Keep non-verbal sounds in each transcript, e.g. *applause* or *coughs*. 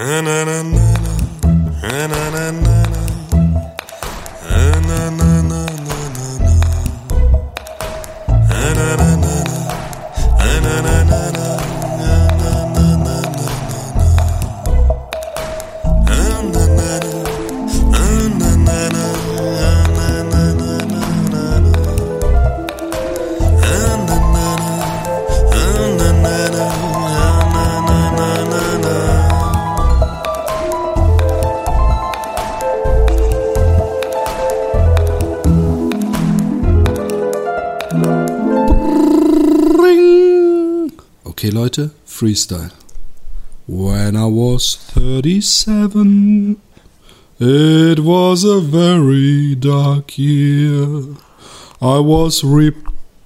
Okay, Freestyle. When I was 37, it was a very dark year. I was re-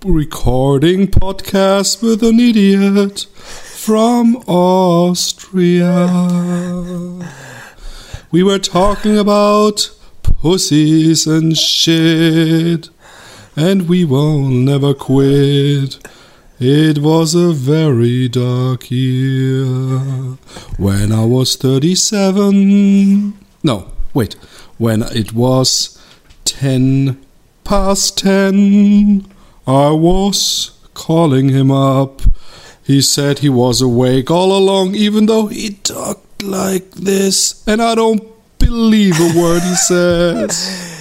recording podcasts with an idiot from Austria. We were talking about pussies and shit, and we will never quit. It was a very dark year when I was 37. No, wait. When it was 10 past 10, I was calling him up. He said he was awake all along, even though he talked like this, and I don't believe a word he says. *laughs*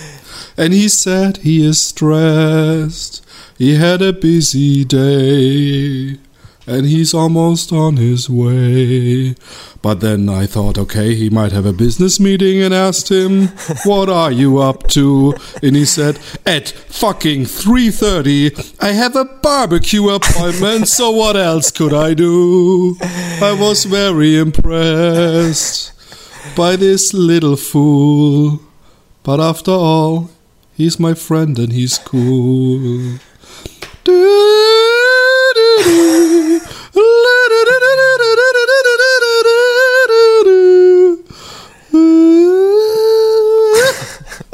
And he said he is stressed. He had a busy day and he's almost on his way. But then I thought, okay, he might have a business meeting and asked him, *laughs* "What are you up to?" And he said, "At fucking 3:30, I have a barbecue appointment, so what else could I do?" I was very impressed by this little fool. But after all, he's my friend and he's cool.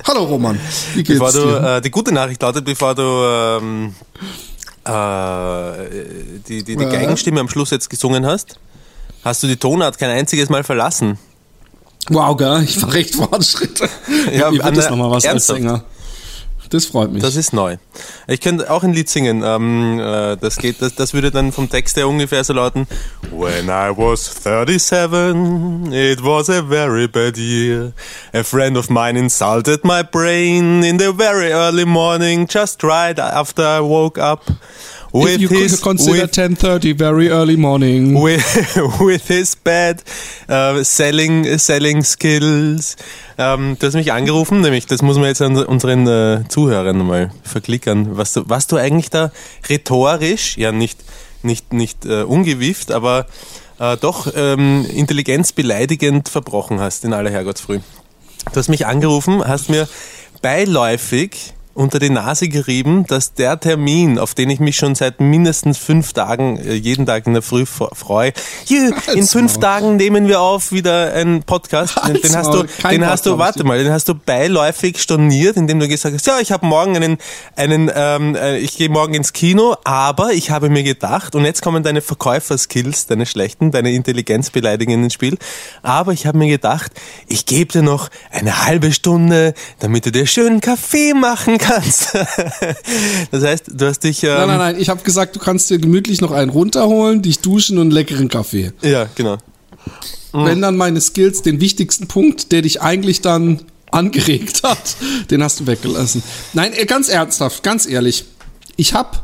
Hallo Roman, wie geht's Bevor du, dir? äh, die gute Nachricht lautet, bevor du ähm, äh, die, die, die Ja. Geigenstimme am Schluss jetzt gesungen hast, hast du die Tonart kein einziges Mal verlassen. Wow, gell? Ich war recht *laughs* Fortschritte. Ja, Mir wird das nochmal was ernsthaft? als Sänger. Das freut mich. Das ist neu. Ich könnte auch ein Lied singen. Ähm, äh, das geht, das, das würde dann vom Text her ungefähr so lauten: When I was 37, it was a very bad year. A friend of mine insulted my brain in the very early morning, just right after I woke up. If you could consider with- 10.30 very early morning. with, *laughs* with his bad uh, selling, selling skills. Ähm, du hast mich angerufen, nämlich das muss man jetzt an unseren äh, Zuhörern mal verklickern, was du, was du eigentlich da rhetorisch, ja nicht, nicht, nicht äh, ungewieft, aber äh, doch ähm, intelligenzbeleidigend verbrochen hast in aller Herrgottsfrüh. Du hast mich angerufen, hast mir beiläufig unter die Nase gerieben, dass der Termin, auf den ich mich schon seit mindestens fünf Tagen, äh, jeden Tag in der Früh freue, hier, *laughs* in fünf Maul. Tagen nehmen wir auf wieder einen Podcast. Den, den hast du, den hast du, warte mal, den hast du beiläufig storniert, indem du gesagt hast, ja, ich habe morgen einen, einen, ähm, äh, ich gehe morgen ins Kino, aber ich habe mir gedacht, und jetzt kommen deine Verkäuferskills, deine schlechten, deine Intelligenzbeleidigungen ins Spiel, aber ich habe mir gedacht, ich gebe dir noch eine halbe Stunde, damit du dir schönen Kaffee machen kannst. *laughs* das heißt, du hast dich, ähm, Nein, nein, nein. Ich habe gesagt, du kannst dir gemütlich noch einen runterholen, dich duschen und einen leckeren Kaffee. ja, genau. Wenn dann meine Skills den wichtigsten Punkt, der dich eigentlich dann angeregt hat, den hast du weggelassen. Nein, äh, ganz ernsthaft, ganz ehrlich. Ich habe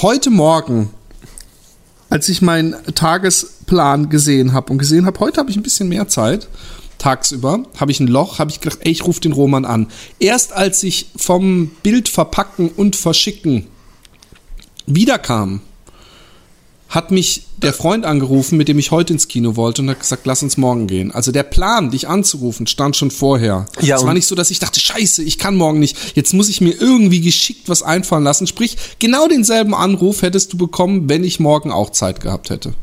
heute Morgen, als ich meinen Tagesplan gesehen habe und gesehen habe, heute habe ich ein bisschen mehr Zeit, tagsüber, habe ich ein Loch, habe ich gedacht, ey, ich rufe den Roman an. Erst als ich vom Bild verpacken und verschicken wiederkam, hat mich der Freund angerufen, mit dem ich heute ins Kino wollte und hat gesagt, lass uns morgen gehen. Also der Plan, dich anzurufen, stand schon vorher. Ja, es war nicht so, dass ich dachte, scheiße, ich kann morgen nicht. Jetzt muss ich mir irgendwie geschickt was einfallen lassen. Sprich, genau denselben Anruf hättest du bekommen, wenn ich morgen auch Zeit gehabt hätte.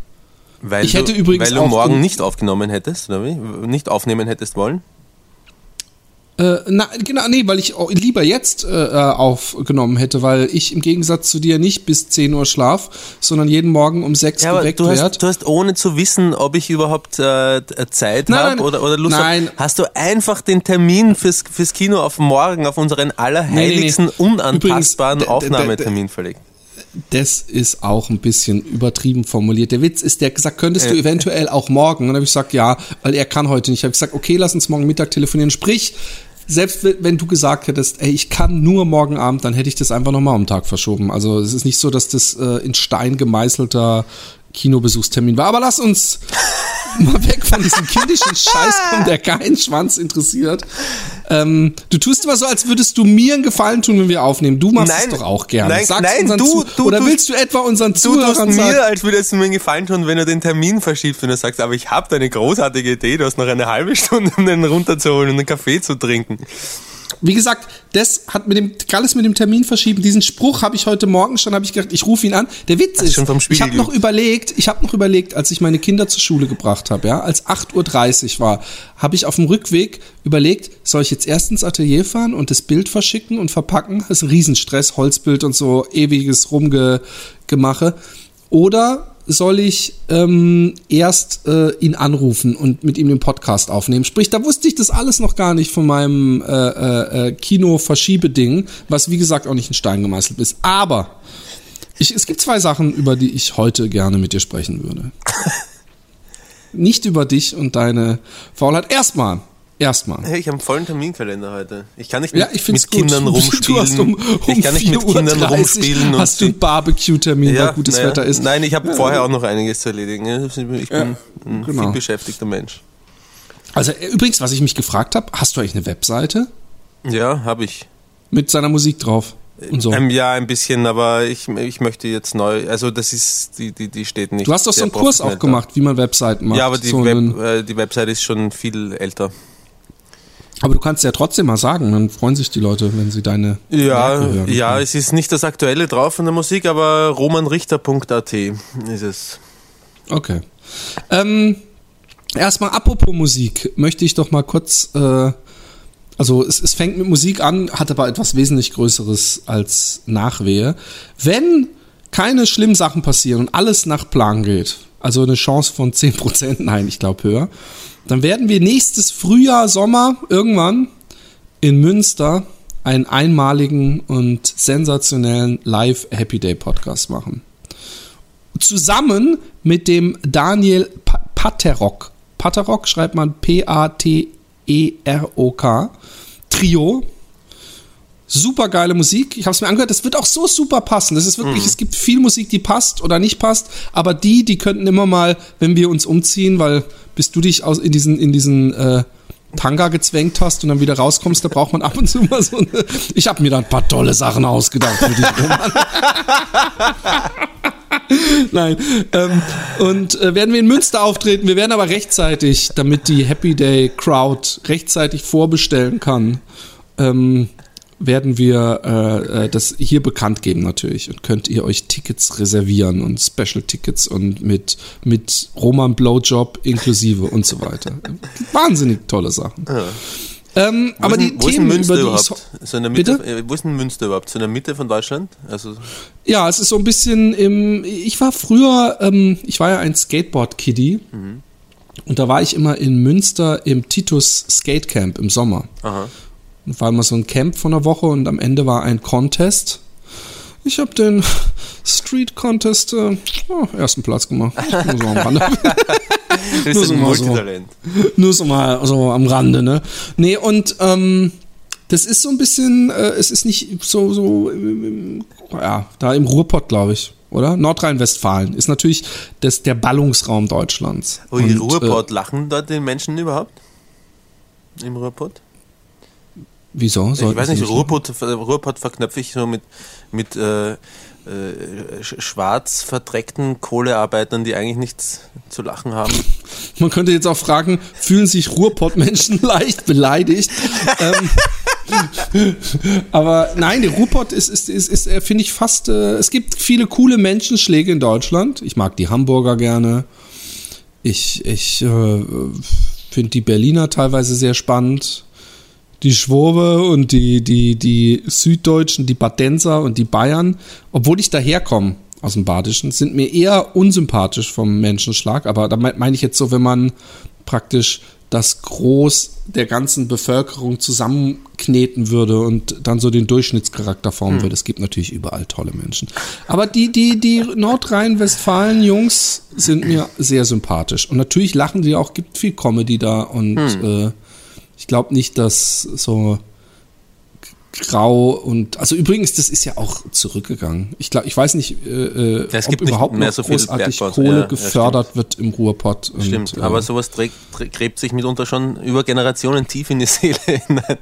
Weil Ich hätte du, übrigens Weil du morgen nicht aufgenommen hättest, oder wie? Nicht aufnehmen hättest wollen? Äh, na, genau, nee, weil ich lieber jetzt äh, äh, aufgenommen hätte, weil ich im Gegensatz zu dir nicht bis 10 Uhr schlaf, sondern jeden Morgen um 6 Ja, geweckt du werd. hast, du hast ohne zu wissen, ob ich überhaupt äh, Zeit Nein, habe oder, oder Lust habe, hast du einfach den Termin fürs, fürs Kino auf morgen, auf unseren allerheiligsten, Nee, nee, nee. unantastbaren Übrigens, Aufnahmetermin verlegt. Das ist auch ein bisschen übertrieben formuliert. Der Witz ist, der hat gesagt, könntest du eventuell auch morgen? Und dann habe ich gesagt, ja, weil er kann heute nicht. Ich habe gesagt, okay, lass uns morgen Mittag telefonieren. Sprich, selbst wenn- du gesagt hättest, ey, ich kann nur morgen Abend, dann hätte ich das einfach nochmal um den Tag verschoben. Also es ist nicht so, dass das äh, in Stein gemeißelter Kinobesuchstermin war. Aber lass uns *laughs* mal weg von diesem kindischen Scheiß kommen, der keinen Schwanz interessiert. Ähm, du tust immer so, als würdest du mir einen Gefallen tun, wenn wir aufnehmen. Du machst Nein, es doch auch gerne. nein, Sag's nein, unseren du- du Oder tust- willst du etwa unseren Du tust Zuhörern sagen, mir, als würdest du mir einen Gefallen tun, wenn du den Termin verschiebst, wenn du sagst, aber ich habe da eine großartige Idee, du hast noch eine halbe Stunde, um den runterzuholen und einen Kaffee zu trinken. Wie gesagt, das hat mit dem alles mit dem Termin verschieben. Diesen Spruch habe ich heute Morgen schon, habe ich gedacht, ich rufe ihn an. Der Witz ist, ich habe noch überlegt, ich habe noch überlegt, als ich meine Kinder zur Schule gebracht habe, ja, als 8:30 Uhr war, habe ich auf dem Rückweg überlegt, soll ich jetzt erst ins Atelier fahren und das Bild verschicken und verpacken? Das ist ein Riesenstress, Holzbild und so ewiges Rumgemache. Oder soll ich ähm, erst äh, ihn anrufen und mit ihm den Podcast aufnehmen? Sprich, da wusste ich das alles noch gar nicht von meinem äh, äh, äh, Kino-Verschiebeding, was wie gesagt auch nicht in Stein gemeißelt ist. Aber ich, es gibt zwei Sachen, über die ich heute gerne mit dir sprechen würde. *laughs* nicht über dich und deine Faulheit. Erstmal, erstmal. Hey, ich habe einen vollen Terminkalender heute. Ich kann nicht Ja, mit, find's mit Kindern *laughs* gut. rumspielen. Um, um ich kann nicht mit 4:30 Kindern rumspielen. und Hast du einen Barbecue-Termin, ja, weil gutes naja. Wetter ist? Nein, ich habe vorher auch noch einiges zu erledigen. Ich bin ein genau. viel beschäftigter Mensch. Also äh, übrigens, was ich mich gefragt habe, hast du eigentlich eine Webseite Ja, habe ich. mit seiner Musik drauf und so? Ähm, ja, ein bisschen, aber ich, ich möchte jetzt neu, also das ist, die, die, die steht nicht. du hast doch so einen Kurs auch gemacht, wie man Webseiten macht. Ja, aber die, so Web, äh, die Website ist schon viel älter. Aber du kannst ja trotzdem mal sagen, dann freuen sich die Leute, wenn sie deine Ja, hören. ja, es ist nicht das Aktuelle drauf von der Musik, aber romanrichter.at ist es. Okay. Ähm, erstmal, apropos Musik, möchte ich doch mal kurz, äh, also es, es fängt mit Musik an, hat aber etwas wesentlich Größeres als Nachwehe. Wenn keine schlimmen Sachen passieren und alles nach Plan geht, also eine Chance von 10%, *laughs* nein, ich glaube höher, dann werden wir nächstes Frühjahr, Sommer, irgendwann in Münster einen einmaligen und sensationellen Live Happy Day Podcast machen zusammen mit dem Daniel Pa- Paterok. Paterok schreibt man P-A-T-E-R-O-K. Trio. Super geile Musik. Ich habe es mir angehört. Das wird auch so super passen. Das ist wirklich, es gibt viel Musik, die passt oder nicht passt. Aber die, die könnten immer mal, wenn wir uns umziehen, weil bis du dich aus in diesen in diesen äh, Tanga gezwängt hast und dann wieder rauskommst, da braucht man ab und zu mal so eine. Ich habe mir da ein paar tolle Sachen ausgedacht für dich, Roman. *laughs* Nein. Ähm, und äh, werden wir in Münster auftreten. Wir werden aber rechtzeitig, damit die Happy Day Crowd rechtzeitig vorbestellen kann, ähm, werden wir äh, äh, das hier bekannt geben natürlich. Und könnt ihr euch Tickets reservieren und Special Tickets und mit, mit Roman Blowjob inklusive und so weiter. *laughs* Wahnsinnig tolle Sachen. Ähm, Wo aber ist die wo ist Themen, Münster über die überhaupt? So in der Mitte, Bitte? äh, wo ist denn Münster überhaupt? So in der Mitte von Deutschland? Also, Ja, es ist so ein bisschen im. Ich war früher, ähm, ich war ja ein Skateboard-Kiddie. Und da war ich immer in Münster im Titus Skate Camp im Sommer. aha. War immer so ein Camp von einer Woche und am Ende war ein Contest. Ich habe den Street Contest äh, oh, ersten Platz gemacht. Nur so am Rande. *laughs* Nur ein so mal so. Multitalent. Nur so mal so am Rande, ne? Nee, und ähm, das ist so ein bisschen, äh, es ist nicht so, so, ähm, ja, da im Ruhrpott, glaube ich, oder? Nordrhein-Westfalen ist natürlich das, der Ballungsraum Deutschlands. Ui, Und, Ruhrpott, lachen dort die Menschen überhaupt? Im Ruhrpott? Wieso? Ich Sollten weiß sie nicht, nicht Ruhrpott, Ruhrpott verknöpfe ich so mit, mit äh, äh, sch- schwarz verdreckten Kohlearbeitern, die eigentlich nichts zu lachen haben. Man könnte jetzt auch fragen, fühlen sich Ruhrpott-Menschen *laughs* leicht beleidigt? ähm, aber nein, der Ruhrpott ist, ist, ist, ist äh, finde ich fast, äh, es gibt viele coole Menschenschläge in Deutschland. Ich mag die Hamburger gerne. Ich, ich äh, finde die Berliner teilweise sehr spannend. Die Schwobe und die, die, die Süddeutschen, die Badenser und die Bayern, obwohl ich daherkomme aus dem Badischen, sind mir eher unsympathisch vom Menschenschlag. Aber da meine ich jetzt so, wenn man praktisch das Groß der ganzen Bevölkerung zusammenkneten würde und dann so den Durchschnittscharakter formen würde. Es gibt natürlich überall tolle Menschen. Aber die, die, die Nordrhein-Westfalen-Jungs sind mir sehr sympathisch. Und natürlich lachen die auch, gibt viel Comedy da und äh, ich glaube nicht, dass so grau und also übrigens, das ist ja auch zurückgegangen. Ich glaube, ich weiß nicht, äh, äh Es ob überhaupt mehr so viel großartig Bergbau. Kohle Ja, ja, gefördert wird im Ruhrpott. Und, Stimmt, äh, aber sowas trägt, trä- gräbt sich mitunter schon über Generationen tief in die Seele *laughs* hinein.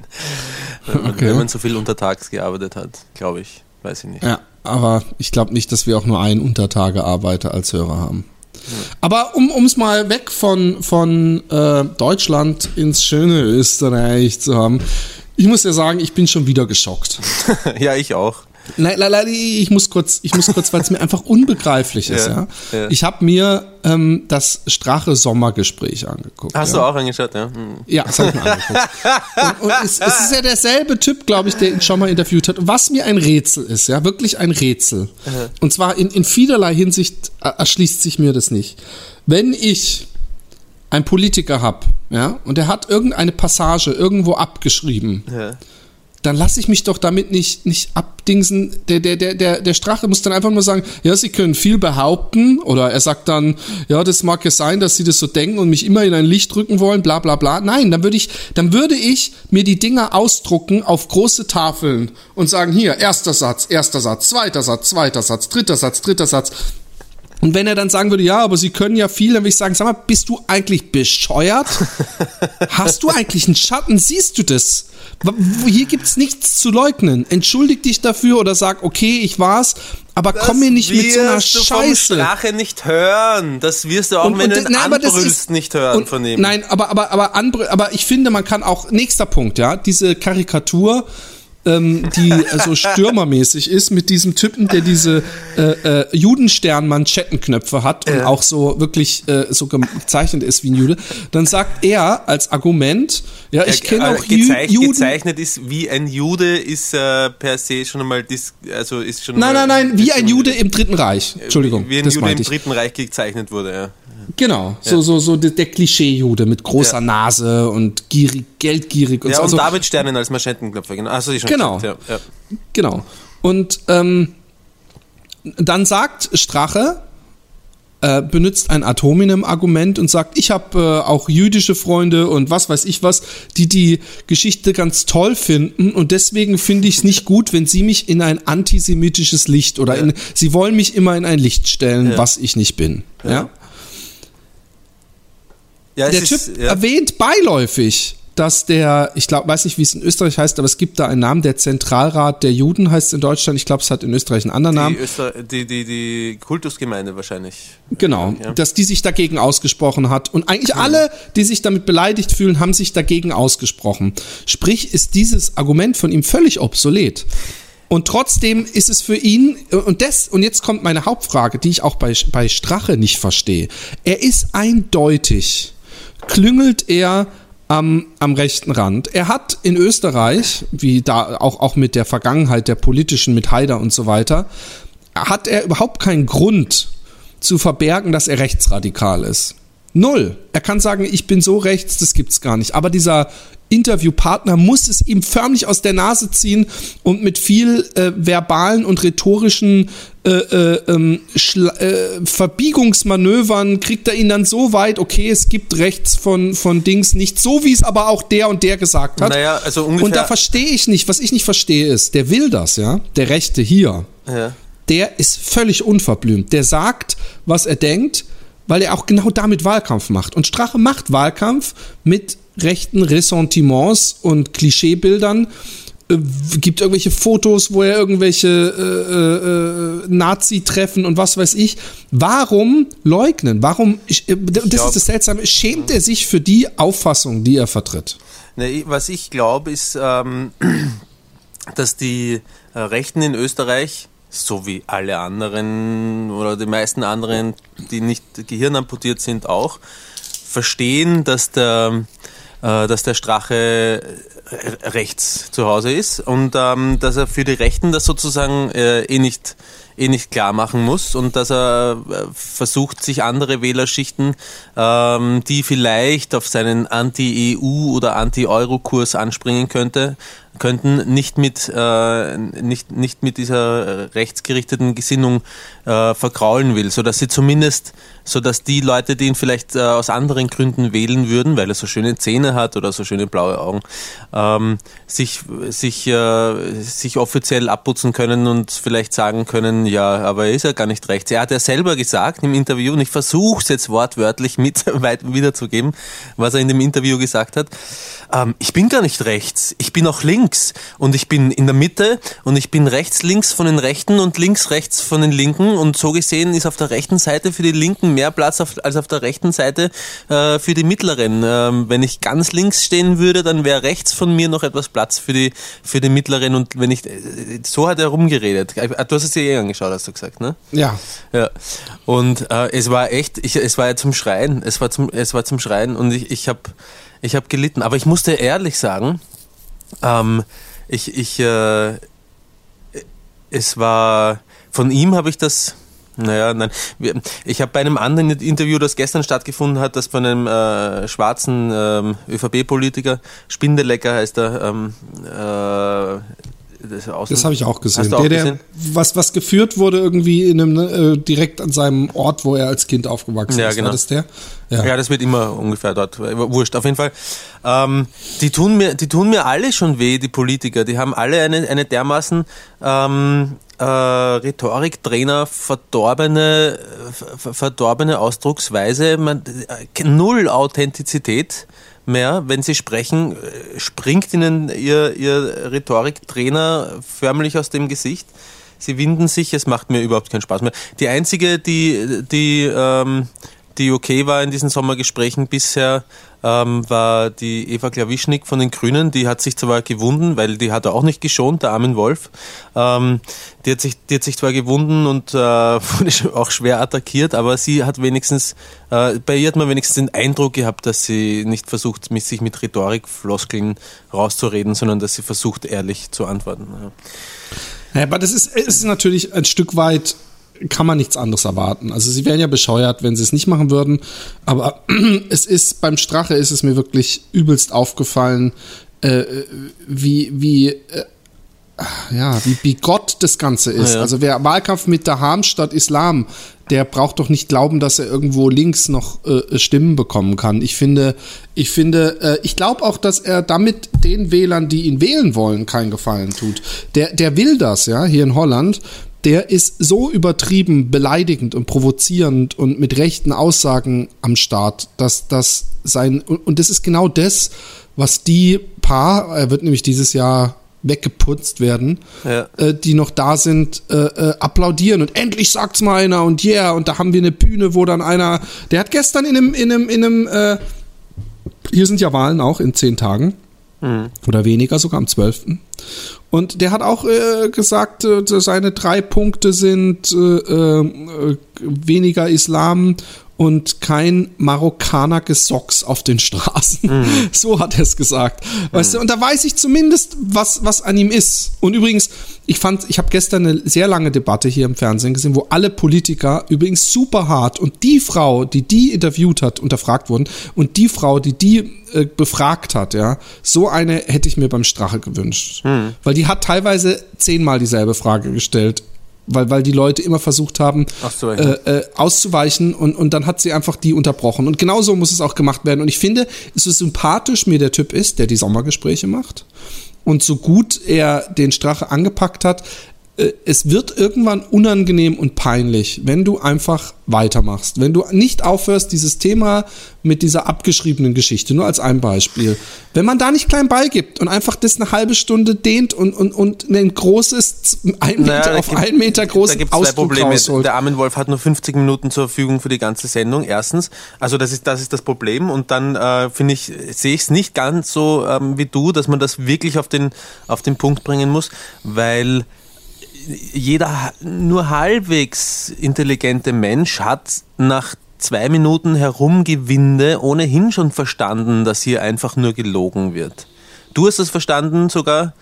Wenn man, Okay. wenn man so viel untertags gearbeitet hat, glaube ich. Weiß ich nicht. Ja, aber ich glaube nicht, dass wir auch nur einen Untertagearbeiter als Hörer haben. Aber um es mal weg von, von äh, Deutschland ins schöne Österreich zu haben, ich muss ja sagen, ich bin schon wieder geschockt. *laughs* ja, ich auch. Nein, nein, nein, ich muss kurz, ich muss kurz, weil es mir einfach unbegreiflich ist. Ja, Ja, ja. Ich habe mir ähm, das Strache Sommergespräch angeguckt. Hast ja. du auch angeschaut, ja? Hm. Ja, das habe ich mir angeguckt. Und, und es, es ist ja derselbe Typ, glaube ich, der ihn schon mal interviewt hat. Was mir ein Rätsel ist, ja, wirklich ein Rätsel. Und zwar in, in vielerlei Hinsicht erschließt sich mir das nicht. Wenn ich einen Politiker habe, ja, und er hat irgendeine Passage irgendwo abgeschrieben, Ja. Dann lasse ich mich doch damit nicht, nicht abdingsen. Der, der, der, der, der Strache muss dann einfach nur sagen, ja, sie können viel behaupten. Oder er sagt dann, ja, das mag ja sein, dass sie das so denken und mich immer in ein Licht drücken wollen, bla bla bla. Nein, dann würde ich, dann würde ich mir die Dinger ausdrucken auf große Tafeln und sagen, hier, erster Satz, erster Satz, zweiter Satz, zweiter Satz, dritter Satz, dritter Satz. Und wenn er dann sagen würde, ja, aber sie können ja viel, dann würde ich sagen, sag mal, bist du eigentlich bescheuert? Hast du eigentlich einen Schatten? Siehst du das? Hier gibt's nichts zu leugnen. Entschuldig dich dafür oder sag, okay, ich war's, aber komm mir nicht mit so einer du vom Scheiße. Strache nicht hören. Das wirst du auch, wenn du ihn nein, das anbrüllst, nicht hören und- von ihm. Nein, aber aber aber aber ich finde, man kann auch nächster Punkt, ja, diese Karikatur, ähm, die äh, *laughs* so stürmermäßig ist mit diesem Typen, der diese äh, äh, Judenstern-Manschettenknöpfe hat und auch so wirklich äh, so gezeichnet ist wie ein Jude, dann sagt er als Argument, ja, ich Ja, kenne äh, auch gezeich- Juden. gezeichnet ist wie ein Jude, ist äh, per se schon einmal dis, also ist schon Nein, mal nein, nein, wie ein Jude im Dritten Reich. Entschuldigung, wie ein das Jude im. Dritten Reich gezeichnet wurde, ja. Genau, so, so, so der, der Klischee-Jude mit großer Ja. Nase und gierig, geldgierig und Ja, so. und Also, David Sternen als Manschettenknöpfe, genau. Schon Genau. gesagt? Ja, ja. Genau. Und ähm, dann sagt Strache, äh, benutzt ein Atominem-Argument und sagt, ich habe äh, auch jüdische Freunde und was weiß ich was, die die Geschichte ganz toll finden und deswegen finde ich es nicht gut, wenn sie mich in ein antisemitisches Licht oder in, sie wollen mich immer in ein Licht stellen, Ja. was ich nicht bin. Ja. Ja, es Der ist, Typ ja. erwähnt beiläufig, dass der, ich glaube, weiß nicht, wie es in Österreich heißt, aber es gibt da einen Namen, der Zentralrat der Juden heißt es in Deutschland. Ich glaube, es hat in Österreich einen anderen Namen. die, Öster die, die, die Kultusgemeinde wahrscheinlich. Genau, Ja. dass die sich dagegen ausgesprochen hat. Und eigentlich alle, die sich damit beleidigt fühlen, haben sich dagegen ausgesprochen. Sprich, ist dieses Argument von ihm völlig obsolet. Und trotzdem ist es für ihn, und das, und jetzt kommt meine Hauptfrage, die ich auch bei, bei Strache nicht verstehe. Er ist eindeutig, klüngelt er am, am rechten Rand. Er hat in Österreich, wie da auch, auch mit der Vergangenheit der politischen, mit Haider und so weiter, hat er überhaupt keinen Grund zu verbergen, dass er rechtsradikal ist. Null. Er kann sagen, ich bin so rechts, das gibt's gar nicht. Aber dieser Interviewpartner muss es ihm förmlich aus der Nase ziehen und mit viel äh, verbalen und rhetorischen äh, äh, ähm, äh, Verbiegungsmanövern kriegt er ihn dann so weit, okay, es gibt rechts von, von Dings nicht, so wie es aber auch der und der gesagt hat. Naja, also ungefähr. und da verstehe ich nicht, was ich nicht verstehe ist, der will das, ja, der Rechte hier ja. der ist völlig unverblümt. Der sagt, was er denkt, weil er auch genau damit Wahlkampf macht. Und Strache macht Wahlkampf mit rechten Ressentiments und Klischeebildern. Äh, gibt irgendwelche Fotos, wo er irgendwelche äh, äh, Nazi-Treffen und was weiß ich. Warum leugnen? Warum, ich, äh, das glaub- ist das Seltsame, schämt er sich für die Auffassung, die er vertritt? Ne, was ich glaube, ist, ähm, *clears throat* dass die äh, Rechten in Österreich, so wie alle anderen oder die meisten anderen, die nicht gehirnamputiert sind, auch, verstehen, dass der, äh, äh, dass der Strache rechts zu Hause ist und ähm, dass er für die Rechten das sozusagen äh, eh nicht eh nicht klar machen muss und dass er äh, versucht, sich andere Wählerschichten, ähm, die vielleicht auf seinen Anti-EU oder Anti-Euro-Kurs anspringen könnte, könnten nicht mit, äh, nicht, nicht mit dieser rechtsgerichteten Gesinnung äh, verkraulen will, sodass sie zumindest, sodass die Leute, die ihn vielleicht äh, aus anderen Gründen wählen würden, weil er so schöne Zähne hat oder so schöne blaue Augen, ähm, sich, sich, äh, sich offiziell abputzen können und vielleicht sagen können, ja, aber er ist ja gar nicht rechts. Er hat ja selber gesagt im Interview, und ich versuche es jetzt wortwörtlich mit *laughs* wiederzugeben, was er in dem Interview gesagt hat, ähm, ich bin gar nicht rechts, ich bin auch links und ich bin in der Mitte und ich bin rechts, links von den Rechten und links, rechts von den Linken und so gesehen ist auf der rechten Seite für die Linken mehr Platz auf, als auf der rechten Seite äh, für die Mittleren. Ähm, wenn ich ganz links stehen würde, dann wäre rechts von mir noch etwas Platz für die, für die Mittleren und wenn ich, äh, so hat er rumgeredet. Äh, du hast es dir eh angeschaut, hast du gesagt, ne? Ja. Ja. Und äh, es war echt, ich, es war ja zum Schreien, es war zum, es war zum Schreien und ich, ich habe ich habe gelitten. Aber ich musste ehrlich sagen, ähm, ich, ich, äh, es war, von ihm habe ich das, naja, nein. Ich habe bei einem anderen Interview, das gestern stattgefunden hat, das von einem äh, schwarzen ähm, ÖVP-Politiker, Spindelecker heißt er, ähm, äh, das, das habe ich auch gesehen. Auch der, der, gesehen? was, was geführt wurde irgendwie in einem, äh, direkt an seinem Ort, wo er als Kind aufgewachsen ja, ist. Genau. War das der? Ja. ja, das wird immer ungefähr dort. Wurscht, auf jeden Fall. Ähm, die, tun mir, die tun mir alle schon weh, die Politiker. Die haben alle eine, eine dermaßen ähm, äh, Rhetoriktrainer, verdorbene, verdorbene Ausdrucksweise, man, äh, null Authentizität mehr. Wenn sie sprechen, äh, springt ihnen ihr, ihr Rhetoriktrainer förmlich aus dem Gesicht. Sie winden sich, es macht mir überhaupt keinen Spaß mehr. Die einzige, die, die, ähm, die okay war in diesen Sommergesprächen bisher, ähm, war die Eva Klawischnik von den Grünen. Die hat sich zwar gewunden, weil die hat er auch nicht geschont, der Armin Wolf. Ähm, die, hat sich, die hat sich zwar gewunden und äh, *laughs* wurde auch schwer attackiert, aber sie hat wenigstens, äh, bei ihr hat man wenigstens den Eindruck gehabt, dass sie nicht versucht, sich mit Rhetorikfloskeln rauszureden, sondern dass sie versucht, ehrlich zu antworten. Ja. Aber das ist, ist natürlich ein Stück weit kann man nichts anderes erwarten. Also sie wären ja bescheuert, wenn sie es nicht machen würden. Aber *clears throat* es ist beim Strache ist es mir wirklich übelst aufgefallen, äh, wie wie äh, ja wie bigott das Ganze ist. Ja, ja. Also wer Wahlkampf mit Daham statt Islam, der braucht doch nicht glauben, dass er irgendwo links noch äh, Stimmen bekommen kann. Ich finde, ich finde, äh, ich glaube auch, dass er damit den Wählern, die ihn wählen wollen, keinen Gefallen tut. Der, der will das, ja, hier in Holland der ist so übertrieben beleidigend und provozierend und mit rechten Aussagen am Start, dass das sein, und das ist genau das, was die paar, er wird nämlich dieses Jahr weggeputzt werden, ja. äh, die noch da sind, äh, äh, applaudieren und endlich sagt's mal einer und yeah, und da haben wir eine Bühne, wo dann einer, der hat gestern in einem, in einem, in einem, äh, hier sind ja Wahlen auch in zehn Tagen mhm. oder weniger, sogar am 12. Und der hat auch äh, gesagt, äh, seine drei Punkte sind äh, äh, weniger Islam und kein Marokkaner Gesocks auf den Straßen. Mhm. *laughs* So hat er es gesagt. Weißt mhm. du, und da weiß ich zumindest, was, was an ihm ist. Und übrigens, ich fand, ich habe gestern eine sehr lange Debatte hier im Fernsehen gesehen, wo alle Politiker übrigens super hart und die Frau, die die interviewt hat, unterfragt wurden und die Frau, die die äh, befragt hat, ja, so eine hätte ich mir beim Strache gewünscht. Mhm. Weil die hat teilweise zehnmal dieselbe Frage gestellt weil, weil die Leute immer versucht haben, äh, äh, auszuweichen und, und dann hat sie einfach die unterbrochen. Und genauso muss es auch gemacht werden. Und ich finde, es ist sympathisch, mir der Typ ist, der die Sommergespräche macht. Und so gut er den Strache angepackt hat, es wird irgendwann unangenehm und peinlich, wenn du einfach weitermachst. Wenn du nicht aufhörst, dieses Thema mit dieser abgeschriebenen Geschichte, nur als ein Beispiel. Wenn man da nicht klein beigibt und einfach das eine halbe Stunde dehnt und, und, und ein großes, ein Meter naja, auf gibt, einen Meter groß Da gibt es zwei Probleme. Rausholt. Der Armin Wolf hat nur 50 Minuten zur Verfügung für die ganze Sendung, erstens. Also das ist das, ist das Problem. Und dann äh, finde ich, sehe ich es nicht ganz so ähm, wie du, dass man das wirklich auf den, auf den Punkt bringen muss, weil jeder nur halbwegs intelligente Mensch hat nach zwei Minuten Herumgewinde ohnehin schon verstanden, dass hier einfach nur gelogen wird. Du hast es verstanden sogar.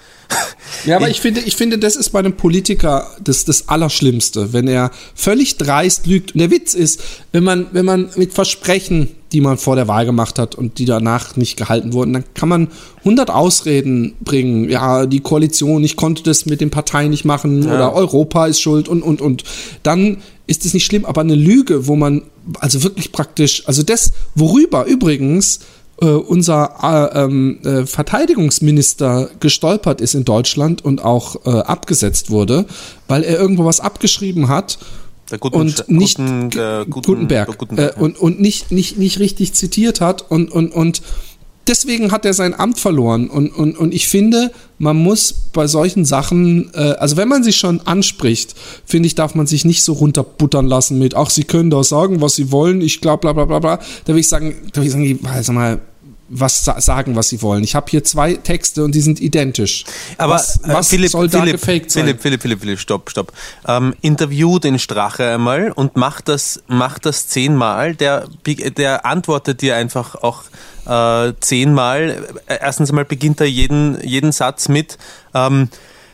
Ja, aber ich, ich, finde, ich finde, das ist bei einem Politiker das, das Allerschlimmste, wenn er völlig dreist lügt. Und der Witz ist, wenn man, wenn man mit Versprechen, die man vor der Wahl gemacht hat und die danach nicht gehalten wurden, dann kann man 100 Ausreden bringen. Ja, die Koalition, ich konnte das mit den Parteien nicht machen ja. oder Europa ist schuld und, und, und. Dann ist es nicht schlimm, aber eine Lüge, wo man also wirklich praktisch, also das, worüber übrigens äh, unser äh, ähm, äh, Verteidigungsminister gestolpert ist in Deutschland und auch äh, abgesetzt wurde, weil er irgendwo was abgeschrieben hat Guten, und nicht Guten, äh, Guten, Gutenberg, Gutenberg ja. und, und nicht, nicht, nicht richtig zitiert hat und, und, und deswegen hat er sein Amt verloren. Und, und, und ich finde, man muss bei solchen Sachen, äh, also wenn man sich schon anspricht, finde ich, darf man sich nicht so runterbuttern lassen mit, ach, sie können doch sagen, was sie wollen, ich glaube, bla bla bla bla. Da will ich sagen, da will ich sagen, also mal, was sagen, was sie wollen. Ich habe hier zwei Texte und die sind identisch. Aber was, äh, was Philipp, soll da Philipp, gefaked sein? Philipp, Philipp, Philipp, Philipp, stopp, stopp. Ähm, interview den Strache einmal und mach das, mach das zehnmal. Der, der antwortet dir einfach auch äh, zehnmal. Erstens einmal beginnt er jeden, jeden Satz mit ähm,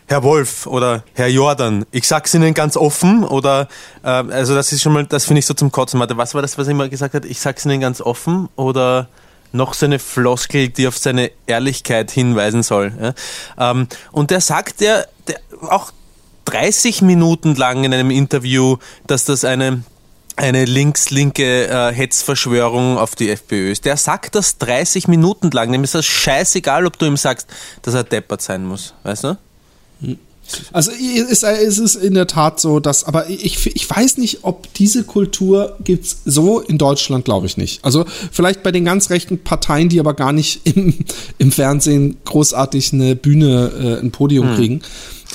Herr Wolf oder Herr Jordan, ich sag's Ihnen ganz offen oder äh, also das ist schon mal, das finde ich so zum Kotzen. Was war das, was er immer gesagt hat? Ich sag's Ihnen ganz offen oder noch so eine Floskel, die auf seine Ehrlichkeit hinweisen soll. Ja? Ähm, und der sagt ja der, auch 30 Minuten lang in einem Interview, dass das eine eine links-linke äh, Hetzverschwörung auf die FPÖ ist. Der sagt das 30 Minuten lang. Dem ist das scheißegal, ob du ihm sagst, dass er deppert sein muss. Weißt du? Also es ist in der Tat so, dass, aber ich, ich weiß nicht, ob diese Kultur gibt's so in Deutschland, glaube ich nicht. Also vielleicht bei den ganz rechten Parteien, die aber gar nicht im, im Fernsehen großartig eine Bühne, äh, ein Podium hm. kriegen.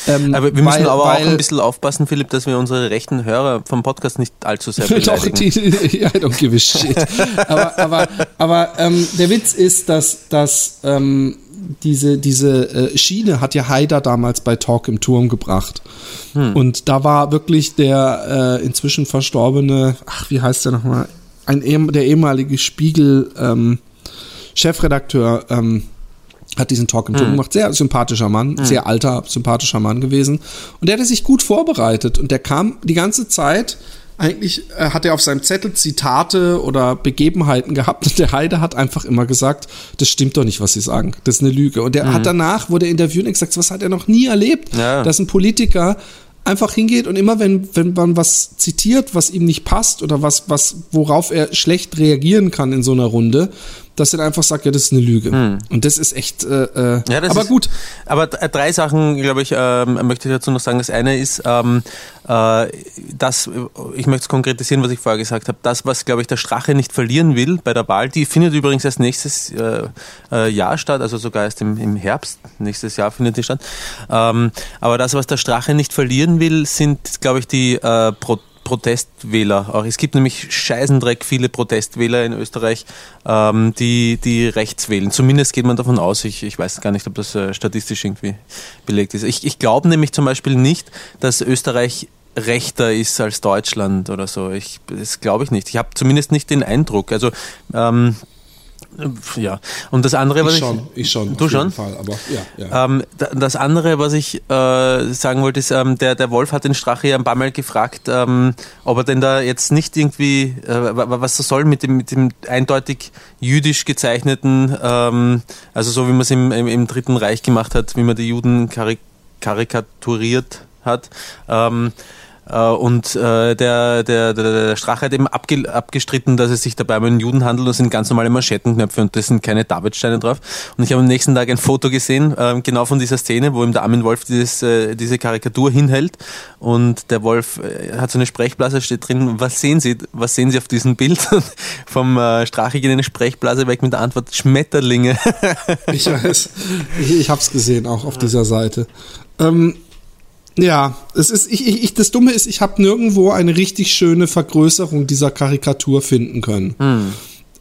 Ähm, aber wir müssen weil, aber weil, auch ein bisschen aufpassen, Philipp, dass wir unsere rechten Hörer vom Podcast nicht allzu sehr *laughs* beleidigen. Doch, die, die, I don't give a shit. *laughs* aber aber, aber ähm, der Witz ist, dass, dass ähm, diese, diese äh, Schiene hat ja Haider damals bei Talk im Turm gebracht. Hm. Und da war wirklich der äh, inzwischen verstorbene, ach, wie heißt der nochmal? Ein, der ehemalige Spiegel ähm, Chefredakteur ähm, hat diesen Talk im Turm hm. gemacht. Sehr sympathischer Mann, hm. sehr alter, sympathischer Mann gewesen. Und der hatte sich gut vorbereitet und der kam die ganze Zeit eigentlich äh, hat er auf seinem Zettel Zitate oder Begebenheiten gehabt und der Heide hat einfach immer gesagt, das stimmt doch nicht, was sie sagen. Das ist eine Lüge. Und er mhm. hat danach, wurde er interviewt und gesagt, was hat er noch nie erlebt, ja. dass ein Politiker einfach hingeht und immer wenn, wenn man was zitiert, was ihm nicht passt oder was, was, worauf er schlecht reagieren kann in so einer Runde, dass er einfach sagt, ja, das ist eine Lüge. Hm. Und das ist echt, äh, äh ja, das aber ist, gut. Aber drei Sachen, glaube ich, ähm, möchte ich dazu noch sagen. Das eine ist, ähm, äh, das, ich möchte es konkretisieren, was ich vorher gesagt habe. Das, was, glaube ich, der Strache nicht verlieren will bei der Wahl, die findet übrigens erst nächstes äh, äh, Jahr statt, also sogar erst im, im Herbst nächstes Jahr findet die statt. Ähm, aber das, was der Strache nicht verlieren will, sind, glaube ich, die äh, Proteste Protestwähler. Auch es gibt nämlich scheißendreck viele Protestwähler in Österreich, ähm, die, die rechts wählen. Zumindest geht man davon aus. Ich, ich weiß gar nicht, ob das äh, statistisch irgendwie belegt ist. Ich, ich glaube nämlich zum Beispiel nicht, dass Österreich rechter ist als Deutschland oder so. Ich, das glaube ich nicht. Ich habe zumindest nicht den Eindruck. Also ähm, ja, und das andere, was ich schon, ich, ich schon, du schon, Fall, aber ja, ja. Ähm, das andere, was ich äh, sagen wollte, ist, ähm, der der Wolf hat den Strache ja ein paar Mal gefragt, ähm, ob er denn da jetzt nicht irgendwie, äh, was das soll mit dem mit dem eindeutig jüdisch gezeichneten, ähm, also so wie man es im, im, im Dritten Reich gemacht hat, wie man die Juden karik karikaturiert hat. Ähm, äh, und äh, der, der, der, der Strache hat eben abge, abgestritten, dass es sich dabei um einen Juden handelt. Das sind ganz normale Manschettenknöpfe und das sind keine Davidsteine drauf. Und ich habe am nächsten Tag ein Foto gesehen, äh, genau von dieser Szene, wo ihm der Armin Wolf dieses, äh, diese Karikatur hinhält. Und der Wolf hat so eine Sprechblase, steht drin, was sehen Sie, was sehen Sie auf diesem Bild? *laughs* Vom äh, Strache geht eine Sprechblase weg mit der Antwort Schmetterlinge. ich weiß, ich, ich habe es gesehen, auch auf dieser Seite. Ähm, ja, es ist, ich, ich, das Dumme ist, ich habe nirgendwo eine richtig schöne Vergrößerung dieser Karikatur finden können. Hm.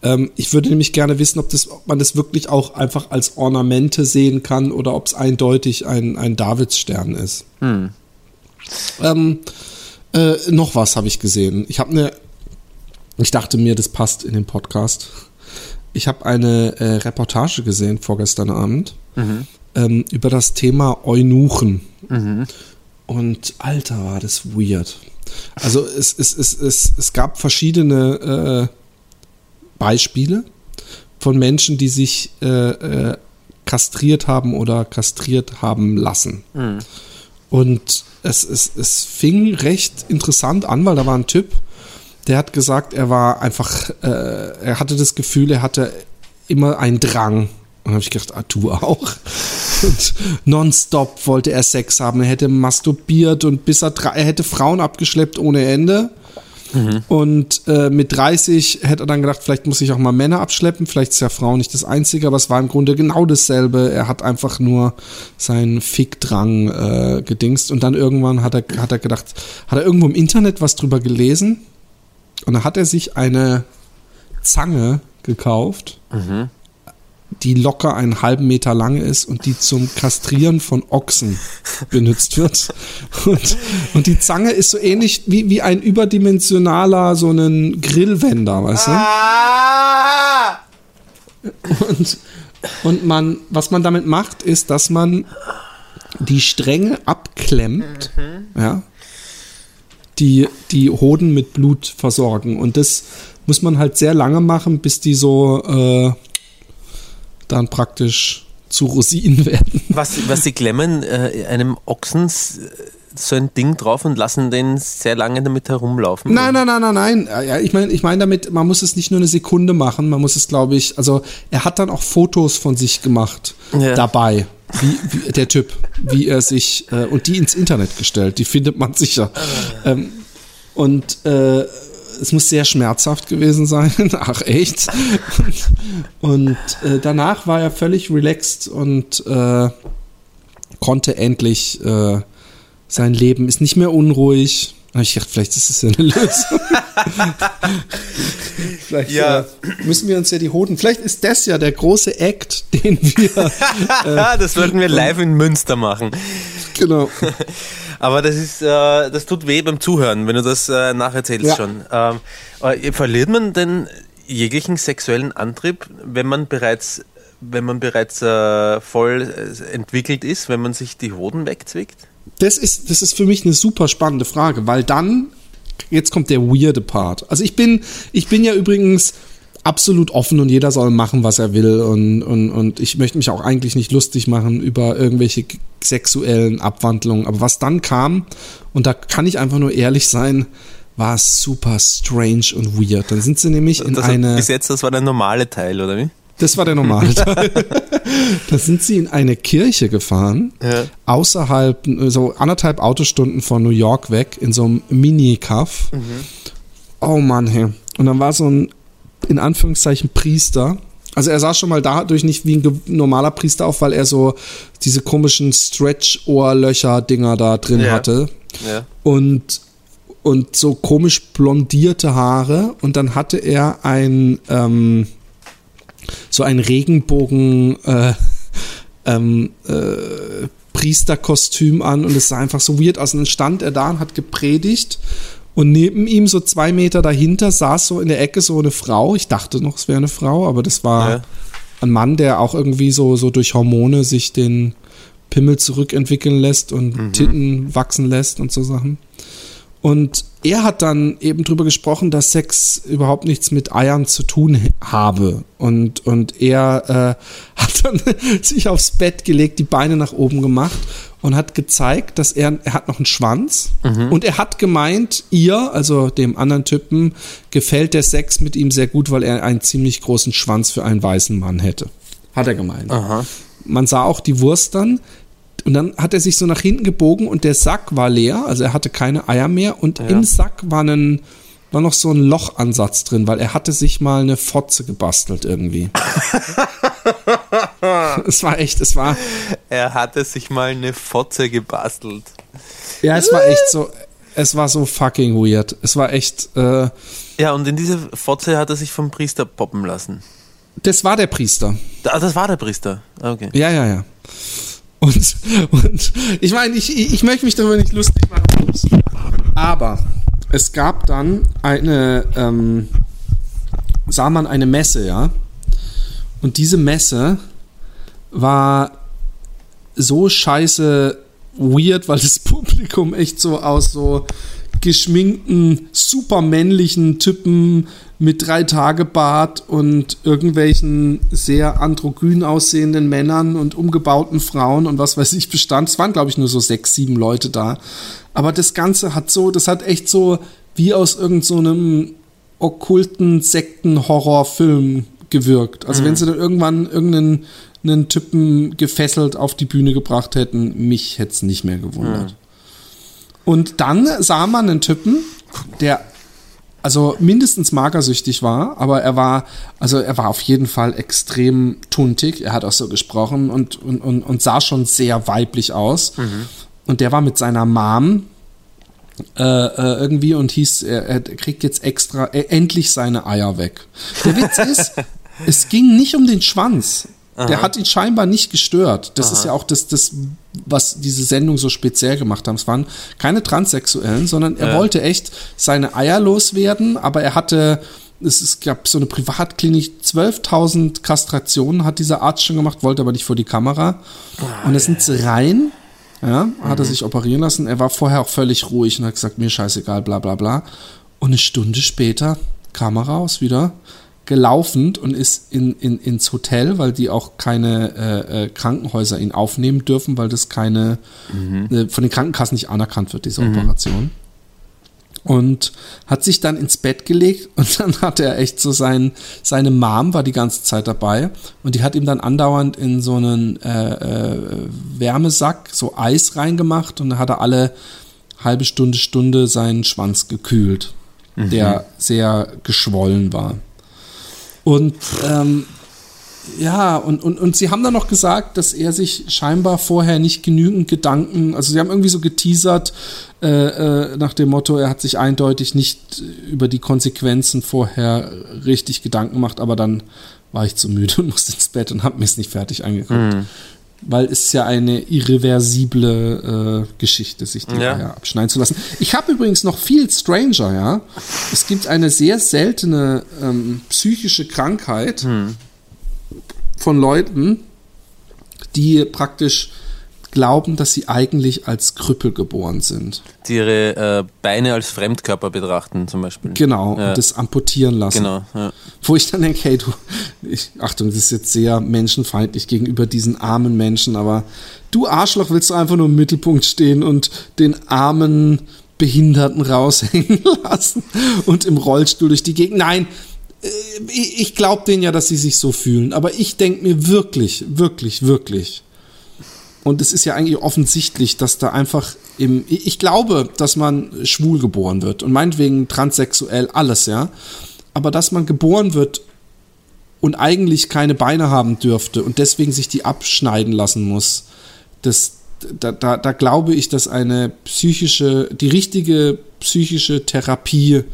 Ähm, ich würde nämlich gerne wissen, ob, das, ob man das wirklich auch einfach als Ornamente sehen kann oder ob es eindeutig ein, ein Davidsstern ist. Hm. Ähm, äh, noch was habe ich gesehen. Ich habe eine ich dachte mir, das passt in den Podcast. Ich habe eine äh, Reportage gesehen vorgestern Abend ähm, über das Thema Eunuchen. Und Alter, war das weird. Also es, es, es, es, es gab verschiedene äh, Beispiele von Menschen, die sich äh, äh, kastriert haben oder kastriert haben lassen. Und es, es, es fing recht interessant an, weil da war ein Typ, der hat gesagt, er war einfach, äh, er hatte das Gefühl, er hatte immer einen Drang. Und habe ich gedacht, ah, du auch. Und nonstop wollte er Sex haben. Er hätte masturbiert und bis er, drei- er hätte Frauen abgeschleppt ohne Ende. Und äh, mit 30 hätte er dann gedacht, vielleicht muss ich auch mal Männer abschleppen. Vielleicht ist ja Frau nicht das Einzige, aber es war im Grunde genau dasselbe. Er hat einfach nur seinen Fickdrang äh, gedingst. Und dann irgendwann hat er, hat er gedacht, hat er irgendwo im Internet was drüber gelesen. Und dann hat er sich eine Zange gekauft, die locker einen halben Meter lang ist und die zum Kastrieren von Ochsen benutzt wird. Und, und die Zange ist so ähnlich wie, wie ein überdimensionaler, so einen Grillwender, weißt du? Und, und man, was man damit macht, ist, dass man die Stränge abklemmt, ja, die die Hoden mit Blut versorgen. Und das muss man halt sehr lange machen, bis die so äh, dann praktisch zu Rosinen *laughs* werden. Was, was sie klemmen, äh, einem Ochsen so ein Ding drauf und lassen den sehr lange damit herumlaufen. Nein, nein, nein, nein, nein. Ja, ich meine, ich meine damit, man muss es nicht nur eine Sekunde machen, man muss es, glaube ich, also er hat dann auch Fotos von sich gemacht Ja. dabei. Wie, wie der Typ, wie er sich äh, und die ins Internet gestellt, die findet man sicher. Ähm, und äh, es muss sehr schmerzhaft gewesen sein. *laughs* Ach echt. Und, äh, danach war er völlig relaxed und äh, konnte endlich äh, sein Leben ist nicht mehr unruhig. Ich dachte, vielleicht ist es ja eine Lösung. *laughs* vielleicht Ja. äh, müssen wir uns ja die Hoden. Vielleicht ist das ja der große Act, den wir *laughs* das wollten wir live in Münster machen. genau. *laughs* Aber das ist, äh, das tut weh beim Zuhören, wenn du das äh, nacherzählst Ja. schon. Ähm, äh, verliert man denn jeglichen sexuellen Antrieb, wenn man bereits, wenn man bereits äh, voll äh, entwickelt ist, wenn man sich die Hoden wegzwickt? Das ist, das ist für mich eine super spannende Frage, weil dann, jetzt kommt der weirde Part. Also ich bin, ich bin ja übrigens absolut offen und jeder soll machen, was er will und, und, und ich möchte mich auch eigentlich nicht lustig machen über irgendwelche sexuellen Abwandlungen. Aber was dann kam, und da kann ich einfach nur ehrlich sein, war super strange und weird. Dann sind sie nämlich in das, eine. bis jetzt, das war der normale Teil, oder wie? Das war der normale *laughs* Teil. da sind sie in eine Kirche gefahren, Ja. außerhalb, so anderthalb Autostunden von New York weg, in so einem Mini-Kaff. Oh Mann, hey. Und dann war so ein, in Anführungszeichen, Priester. Also er sah schon mal dadurch nicht wie ein normaler Priester auf, weil er so diese komischen Stretch-Ohrlöcher-Dinger da drin Ja. hatte Ja. und, und so komisch blondierte Haare und dann hatte er ein ähm, so ein Regenbogen äh, ähm, äh, Priesterkostüm an und es sah einfach so weird aus. Und dann stand er da und hat gepredigt und neben ihm so zwei Meter dahinter saß so in der Ecke so eine Frau. Ich dachte noch, es wäre eine Frau, aber das war Ja. ein Mann, der auch irgendwie so, so durch Hormone sich den Pimmel zurückentwickeln lässt und Titten wachsen lässt und so Sachen. Und er hat dann eben drüber gesprochen, dass Sex überhaupt nichts mit Eiern zu tun habe. Und, und er äh, *laughs* hat dann sich aufs Bett gelegt, die Beine nach oben gemacht und hat gezeigt, dass er, er hat noch einen Schwanz. Und er hat gemeint, ihr, also dem anderen Typen, gefällt der Sex mit ihm sehr gut, weil er einen ziemlich großen Schwanz für einen weißen Mann hätte. Hat er gemeint Aha. man sah auch die Wurst dann. Und dann hat er sich so nach hinten gebogen und der Sack war leer, also er hatte keine Eier mehr. Und im Sack war, ein, war noch so ein Lochansatz drin, weil er hatte sich mal eine Fotze gebastelt irgendwie. *laughs* es war echt, es war, Er hatte sich mal eine Fotze gebastelt. ja, es war echt so, es war so fucking weird. Es war echt, äh, Ja, und in diese Fotze hat er sich vom Priester poppen lassen. das war der Priester. Ah, das war der Priester. Ah, Okay. Ja, ja, ja. Und, und ich meine, ich, ich möchte mich darüber nicht lustig machen. Aber es gab dann eine, ähm, sah man eine Messe, ja. Und diese Messe war so scheiße weird, weil das *laughs* Publikum echt so aus so geschminkten, supermännlichen Typen mit drei Tage Bart und irgendwelchen sehr androgyn aussehenden Männern und umgebauten Frauen und was weiß ich bestand. Es waren, glaube ich, nur so sechs, sieben Leute da. Aber das Ganze hat so, das hat echt so wie aus irgendeinem so okkulten Sekten-Horrorfilm gewirkt. Also mhm. wenn sie dann irgendwann irgendeinen einen Typen gefesselt auf die Bühne gebracht hätten, mich hätte es nicht mehr gewundert. Mhm. Und dann sah man einen Typen, der also mindestens magersüchtig war, aber er war, also er war auf jeden Fall extrem tuntig. Er hat auch so gesprochen und, und, und, und sah schon sehr weiblich aus. Mhm. Und der war mit seiner Mom äh, äh, irgendwie und hieß, er, er kriegt jetzt extra, äh, endlich seine Eier weg. Der Witz ist, *laughs* es ging nicht um den Schwanz. Aha. Der hat ihn scheinbar nicht gestört. Das Aha. ist ja auch das, das, was diese Sendung so speziell gemacht haben. Es waren keine Transsexuellen, sondern er ja. wollte echt seine Eier loswerden, aber er hatte, es, es gab so eine Privatklinik, 12.000 Kastrationen hat dieser Arzt schon gemacht, wollte aber nicht vor die Kamera. Oh, und da sind sie rein, ja, hat er mhm. sich operieren lassen. Er war vorher auch völlig ruhig und hat gesagt, mir scheißegal, bla bla bla. Und eine Stunde später kam er raus wieder gelaufen und ist in, in, ins Hotel, weil die auch keine äh, äh, Krankenhäuser ihn aufnehmen dürfen, weil das keine mhm. äh, von den Krankenkassen nicht anerkannt wird, diese mhm. Operation. Und hat sich dann ins Bett gelegt und *laughs* dann hat er echt so sein, seine Mom war die ganze Zeit dabei und die hat ihm dann andauernd in so einen äh, äh, Wärmesack so Eis reingemacht und dann hat er alle halbe Stunde, Stunde seinen Schwanz gekühlt, mhm. der sehr geschwollen war. Und ähm, ja, und, und, und sie haben dann noch gesagt, dass er sich scheinbar vorher nicht genügend Gedanken, also sie haben irgendwie so geteasert äh, äh, nach dem Motto, er hat sich eindeutig nicht über die Konsequenzen vorher richtig Gedanken gemacht, aber dann war ich zu müde und *laughs* musste ins Bett und habe mir es nicht fertig angeguckt. Mhm weil es ja eine irreversible äh, Geschichte, sich die ja. Eier abschneiden zu lassen. Ich habe übrigens noch viel Stranger, ja. Es gibt eine sehr seltene ähm, psychische Krankheit hm. von Leuten, die praktisch glauben, dass sie eigentlich als Krüppel geboren sind. Die ihre äh, Beine als Fremdkörper betrachten, zum Beispiel. Genau, ja. und das amputieren lassen. Genau, ja. Wo ich dann denke, hey, du, ich, Achtung, das ist jetzt sehr menschenfeindlich gegenüber diesen armen Menschen, aber du Arschloch willst du einfach nur im Mittelpunkt stehen und den armen Behinderten raushängen *laughs* lassen und im Rollstuhl durch die Gegend. Nein, äh, ich glaube denen ja, dass sie sich so fühlen, aber ich denke mir wirklich, wirklich, wirklich, und es ist ja eigentlich offensichtlich, dass da einfach im, ich glaube, dass man schwul geboren wird und meinetwegen transsexuell, alles, ja. Aber dass man geboren wird und eigentlich keine Beine haben dürfte und deswegen sich die abschneiden lassen muss, das, da, da, da glaube ich, dass eine psychische, die richtige psychische Therapie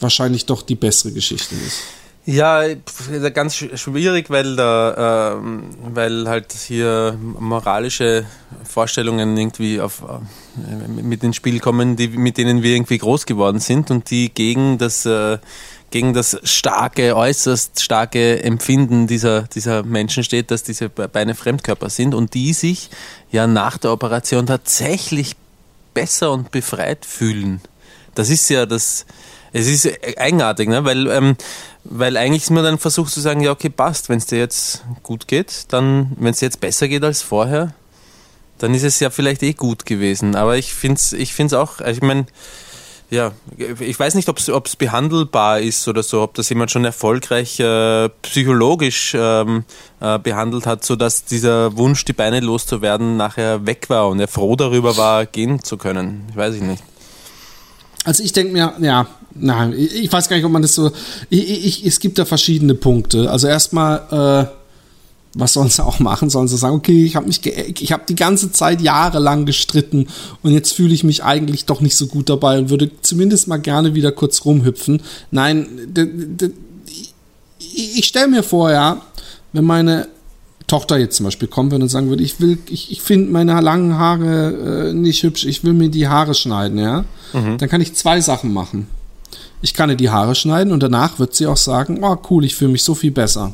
wahrscheinlich doch die bessere Geschichte ist. Ja, ganz schwierig, weil da, äh, weil halt hier moralische Vorstellungen irgendwie auf, äh, mit ins Spiel kommen, die, mit denen wir irgendwie groß geworden sind und die gegen das, äh, gegen das starke, äußerst starke Empfinden dieser, dieser Menschen steht, dass diese Beine Fremdkörper sind und die sich ja nach der Operation tatsächlich besser und befreit fühlen. Das ist ja das, es ist eigenartig, ne? weil, ähm, weil eigentlich ist man dann versucht zu sagen, ja okay, passt, wenn es dir jetzt gut geht, dann, wenn es dir jetzt besser geht als vorher, dann ist es ja vielleicht eh gut gewesen. Aber ich finde es ich find's auch, also ich meine, ja, ich weiß nicht, ob es behandelbar ist oder so, ob das jemand schon erfolgreich äh, psychologisch ähm, äh, behandelt hat, sodass dieser Wunsch, die Beine loszuwerden, nachher weg war und er froh darüber war, gehen zu können. Ich weiß ich nicht. Also ich denke mir, ja, nein, ich weiß gar nicht, ob man das so. Ich, ich, es gibt da verschiedene Punkte. Also erstmal, äh, was sollen sie auch machen? Sollen sie sagen, okay, ich habe mich, ich habe die ganze Zeit jahrelang gestritten und jetzt fühle ich mich eigentlich doch nicht so gut dabei und würde zumindest mal gerne wieder kurz rumhüpfen. Nein, ich stelle mir vor, ja, wenn meine Tochter jetzt zum Beispiel kommen würde und sagen würde, ich will, ich, ich finde meine langen Haare äh, nicht hübsch, ich will mir die Haare schneiden, ja, mhm. dann kann ich zwei Sachen machen. ich kann ihr die Haare schneiden und danach wird sie auch sagen, oh cool, ich fühle mich so viel besser.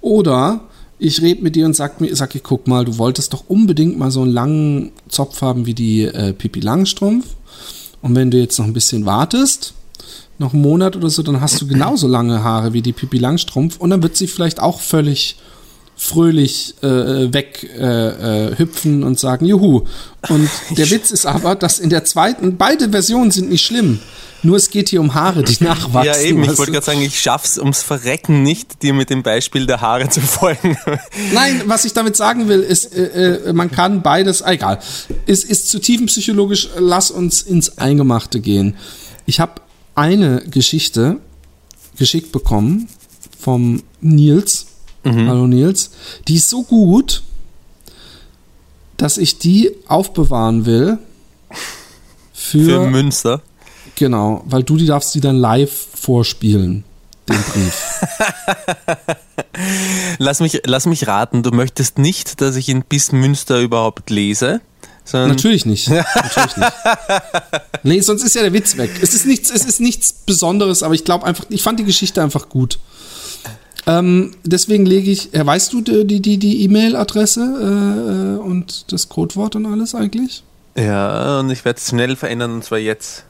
Oder ich rede mit dir und sag mir, sag ich, guck mal, du wolltest doch unbedingt mal so einen langen Zopf haben wie die äh, Pipi Langstrumpf. Und wenn du jetzt noch ein bisschen wartest, noch einen Monat oder so, dann hast du genauso lange Haare wie die Pipi Langstrumpf und dann wird sie vielleicht auch völlig fröhlich äh, weg äh, äh, hüpfen und sagen Juhu. Und *laughs* der Witz ist aber, dass in der zweiten, beide Versionen sind nicht schlimm. Nur es geht hier um Haare, die *laughs* nachwachsen. Ja, eben. Ich wollte gerade sagen, ich schaff's ums Verrecken nicht, dir mit dem Beispiel der Haare zu folgen. *laughs* Nein, was ich damit sagen will, ist, äh, äh, man kann beides, ah, egal. Es ist zu tiefenpsychologisch, lass uns ins Eingemachte gehen. Ich habe eine Geschichte geschickt bekommen vom Nils. Hallo Nils. Die ist so gut, dass ich die aufbewahren will. Für, Für Münster. genau, weil du die darfst die dann live vorspielen, den Brief. *laughs* Lass mich, lass mich raten, du möchtest nicht, dass ich ihn bis Münster überhaupt lese, Natürlich nicht. *laughs* Natürlich nicht. Nee, sonst ist ja der Witz weg. Es ist nichts, es ist nichts Besonderes, aber ich glaube einfach, ich fand die Geschichte einfach gut. Ähm, deswegen lege ich, äh, weißt du die die die E-Mail-Adresse äh, und das Codewort und alles eigentlich? ja, und ich werde es schnell verändern und zwar jetzt.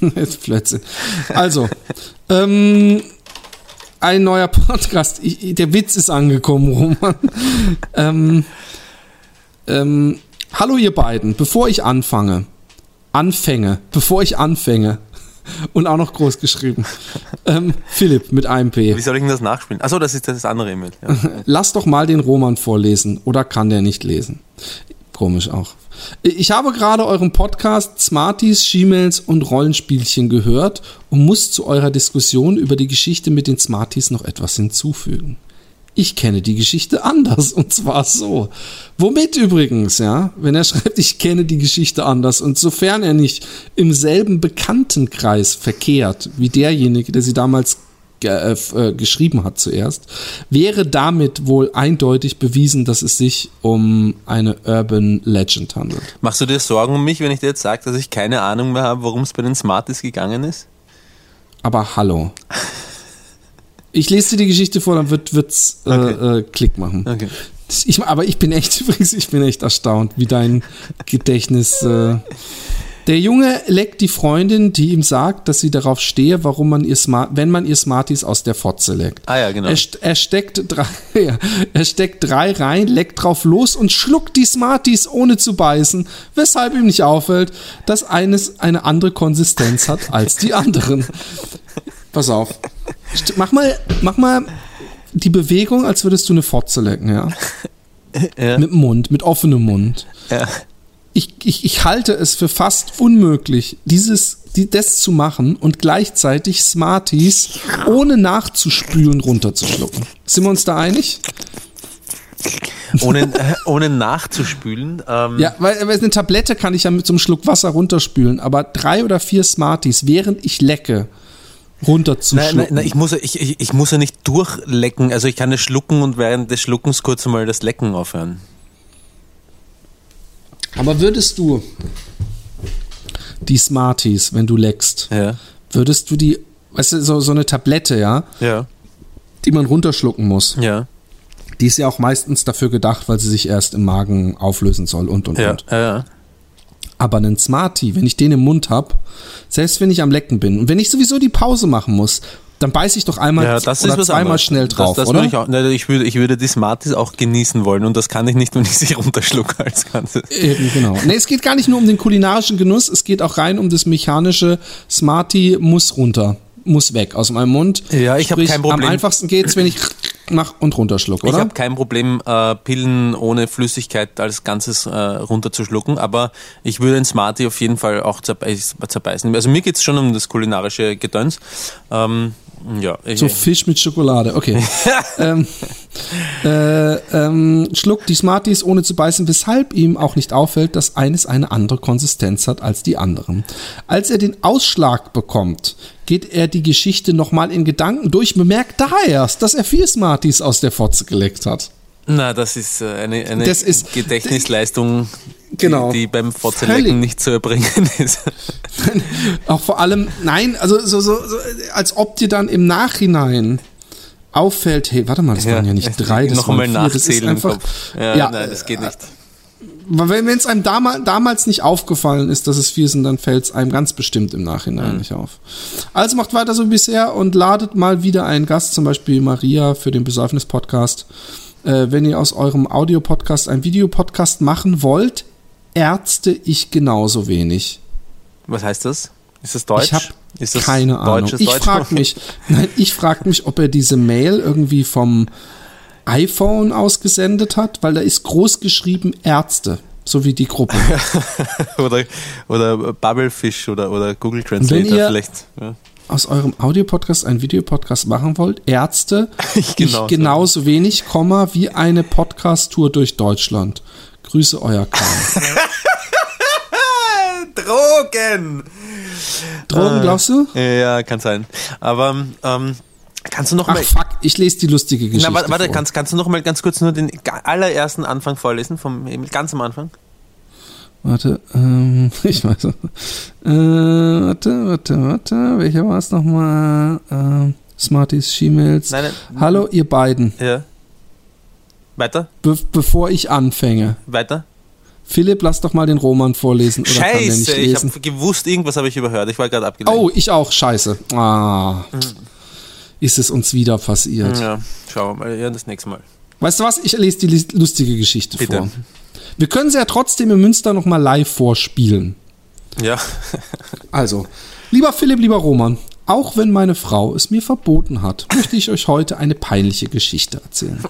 *laughs* Jetzt Plätze. Also, ähm, ein neuer Podcast. Ich, der Witz ist angekommen, Roman. ähm, ähm, hallo ihr beiden, bevor ich anfange, anfänge, bevor ich anfange und auch noch groß geschrieben. Ähm, Philipp mit einem P. Wie soll ich denn das nachspielen? Achso, das ist das andere E-Mail. Ja. *laughs* Lass doch mal den Roman vorlesen oder kann der nicht lesen? Komisch auch. Ich habe gerade euren Podcast Smarties, She-Mails und Rollenspielchen gehört und muss zu eurer Diskussion über die Geschichte mit den Smarties noch etwas hinzufügen. Ich kenne die Geschichte anders und zwar so. Womit übrigens, ja, wenn er schreibt, ich kenne die Geschichte anders und sofern er nicht im selben Bekanntenkreis verkehrt wie derjenige, der sie damals äh, äh, geschrieben hat zuerst, wäre damit wohl eindeutig bewiesen, dass es sich um eine Urban Legend handelt. Machst du dir Sorgen um mich, wenn ich dir jetzt sage, dass ich keine Ahnung mehr habe, worum es bei den Smarties gegangen ist? Aber hallo. *laughs* Ich lese dir die Geschichte vor, dann wird wird's äh, Okay. äh, Klick machen. Okay. Ich, aber ich bin echt *laughs* übrigens, ich bin echt erstaunt, wie dein Gedächtnis. Äh, der Junge leckt die Freundin, die ihm sagt, dass sie darauf stehe, warum man ihr Smart, wenn man ihr Smarties aus der Fotze leckt. Ah ja, genau. Er, er steckt drei, *laughs* ja, er steckt drei rein, leckt drauf los und schluckt die Smarties ohne zu beißen, weshalb ihm nicht auffällt, dass eines eine andere Konsistenz hat als die anderen. *laughs* Pass auf. Mach mal, mach mal die Bewegung, als würdest du eine Fotze lecken, ja? Ja. Mit Mund, mit offenem Mund. Ja. Ich, ich, ich halte es für fast unmöglich, dieses, die, das zu machen und gleichzeitig Smarties ohne nachzuspülen runterzuschlucken. Sind wir uns da einig? Ohne, *laughs* ohne nachzuspülen. Ähm, Ja, weil, weil eine Tablette kann ich ja mit so einem Schluck Wasser runterspülen, aber drei oder vier Smarties, während ich lecke, runterzuschlucken. nein, nein, ich muss, ja- ich, ich, ich muss ja nicht durchlecken. Also ich kann es schlucken und während des Schluckens kurz mal das Lecken aufhören. Aber würdest du die Smarties, wenn du leckst, Ja. würdest du die, weißt du, so, so eine Tablette, ja, Ja. die man runterschlucken muss, Ja. die ist ja auch meistens dafür gedacht, weil sie sich erst im Magen auflösen soll und und Ja. und. ja. Aber einen Smartie, wenn ich den im Mund hab, selbst wenn ich am Lecken bin und wenn ich sowieso die Pause machen muss, dann beiß ich doch einmal Ja, das oder zweimal anderes. schnell drauf, das, das oder? würde Ich, auch, nein, ich, würde, ich würde die Smarties auch genießen wollen und das kann ich nicht, wenn ich sie runterschlucke als Ganzes. Eben, genau. Nee, es geht gar nicht nur um den kulinarischen Genuss, es geht auch rein um das mechanische Smartie muss runter, muss weg aus meinem Mund. Ja, ich hab Sprich, kein Problem. Am einfachsten geht's, wenn ich mach und runterschluck, Ich oder? habe kein Problem, äh, Pillen ohne Flüssigkeit als Ganzes äh, runterzuschlucken, aber ich würde ein Smartie auf jeden Fall auch zerbeiß, zerbeißen. Also mir geht's schon um das kulinarische Gedöns. Ähm, ja, ich, So Fisch mit Schokolade, okay. *laughs* ähm, äh, ähm, schluckt die Smarties ohne zu beißen, weshalb ihm auch nicht auffällt, dass eines eine andere Konsistenz hat als die anderen. Als er den Ausschlag bekommt, geht er die Geschichte nochmal in Gedanken durch, bemerkt da erst, dass er vier Smarties aus der Fotze geleckt hat. na, das ist äh, eine, eine Das ist- Gedächtnisleistung. Genau. die, die beim Fotzelecken Völlig. nicht zu erbringen *laughs* ist. *laughs* Auch vor allem, nein, also so, so, so, als ob dir dann im Nachhinein auffällt, hey, warte mal, das waren ja nicht drei, das noch waren vier, das ist nachzählen einfach. Ja, ja, nein, das geht nicht. wenn es einem damals, damals nicht aufgefallen ist, dass es vier sind, dann fällt es einem ganz bestimmt im Nachhinein nicht auf. Also macht weiter so wie bisher und ladet mal wieder einen Gast, zum Beispiel Maria für den Besäufnis-Podcast. Äh, wenn ihr aus eurem Audio-Podcast einen Videopodcast machen wollt, Ärzte ich genauso wenig. Was heißt das? Ist das Deutsch? Ich habe keine Ahnung. deutsches Ich frage mich, nein, ich frage mich, ob er diese Mail irgendwie vom iPhone ausgesendet hat, weil da ist groß geschrieben Ärzte, so wie die Gruppe. *laughs* oder, oder Bubblefish oder, oder Google Translator Wenn ihr- vielleicht. Ja. Aus eurem Audiopodcast einen Videopodcast machen wollt, Ärzte, *laughs* Ich ich genauso. genauso wenig, Komma, wie eine Podcast-Tour durch Deutschland. Grüße euer Kahn. *laughs* Drogen! Drogen, glaubst du? Ja, kann sein. Aber ähm, kannst du noch Ach mal. fuck, ich lese die lustige Geschichte Na, warte, vor. kannst, kannst du noch mal ganz kurz nur den allerersten Anfang vorlesen, vom ganz am Anfang? Warte, ähm, *laughs* ich weiß nicht. Äh, warte, warte, warte. Welcher war es nochmal? Ähm, Smarties, nein. Hallo, ihr beiden. Ja. Weiter? Be bevor ich anfange. Weiter? Philipp, lass doch mal den Roman vorlesen. Oder Scheiße, ich habe gewusst, irgendwas habe ich überhört. Ich war gerade abgelenkt. Oh, ich auch. Scheiße. Ah. Ist es uns wieder passiert. Ja, schauen wir mal. Ja, das nächste Mal. Weißt du was? Ich lese die lustige Geschichte Bitte. vor. Wir können sie ja trotzdem in Münster nochmal live vorspielen. Ja. Also, lieber Philipp, lieber Roman, auch wenn meine Frau es mir verboten hat, möchte ich euch heute eine peinliche Geschichte erzählen.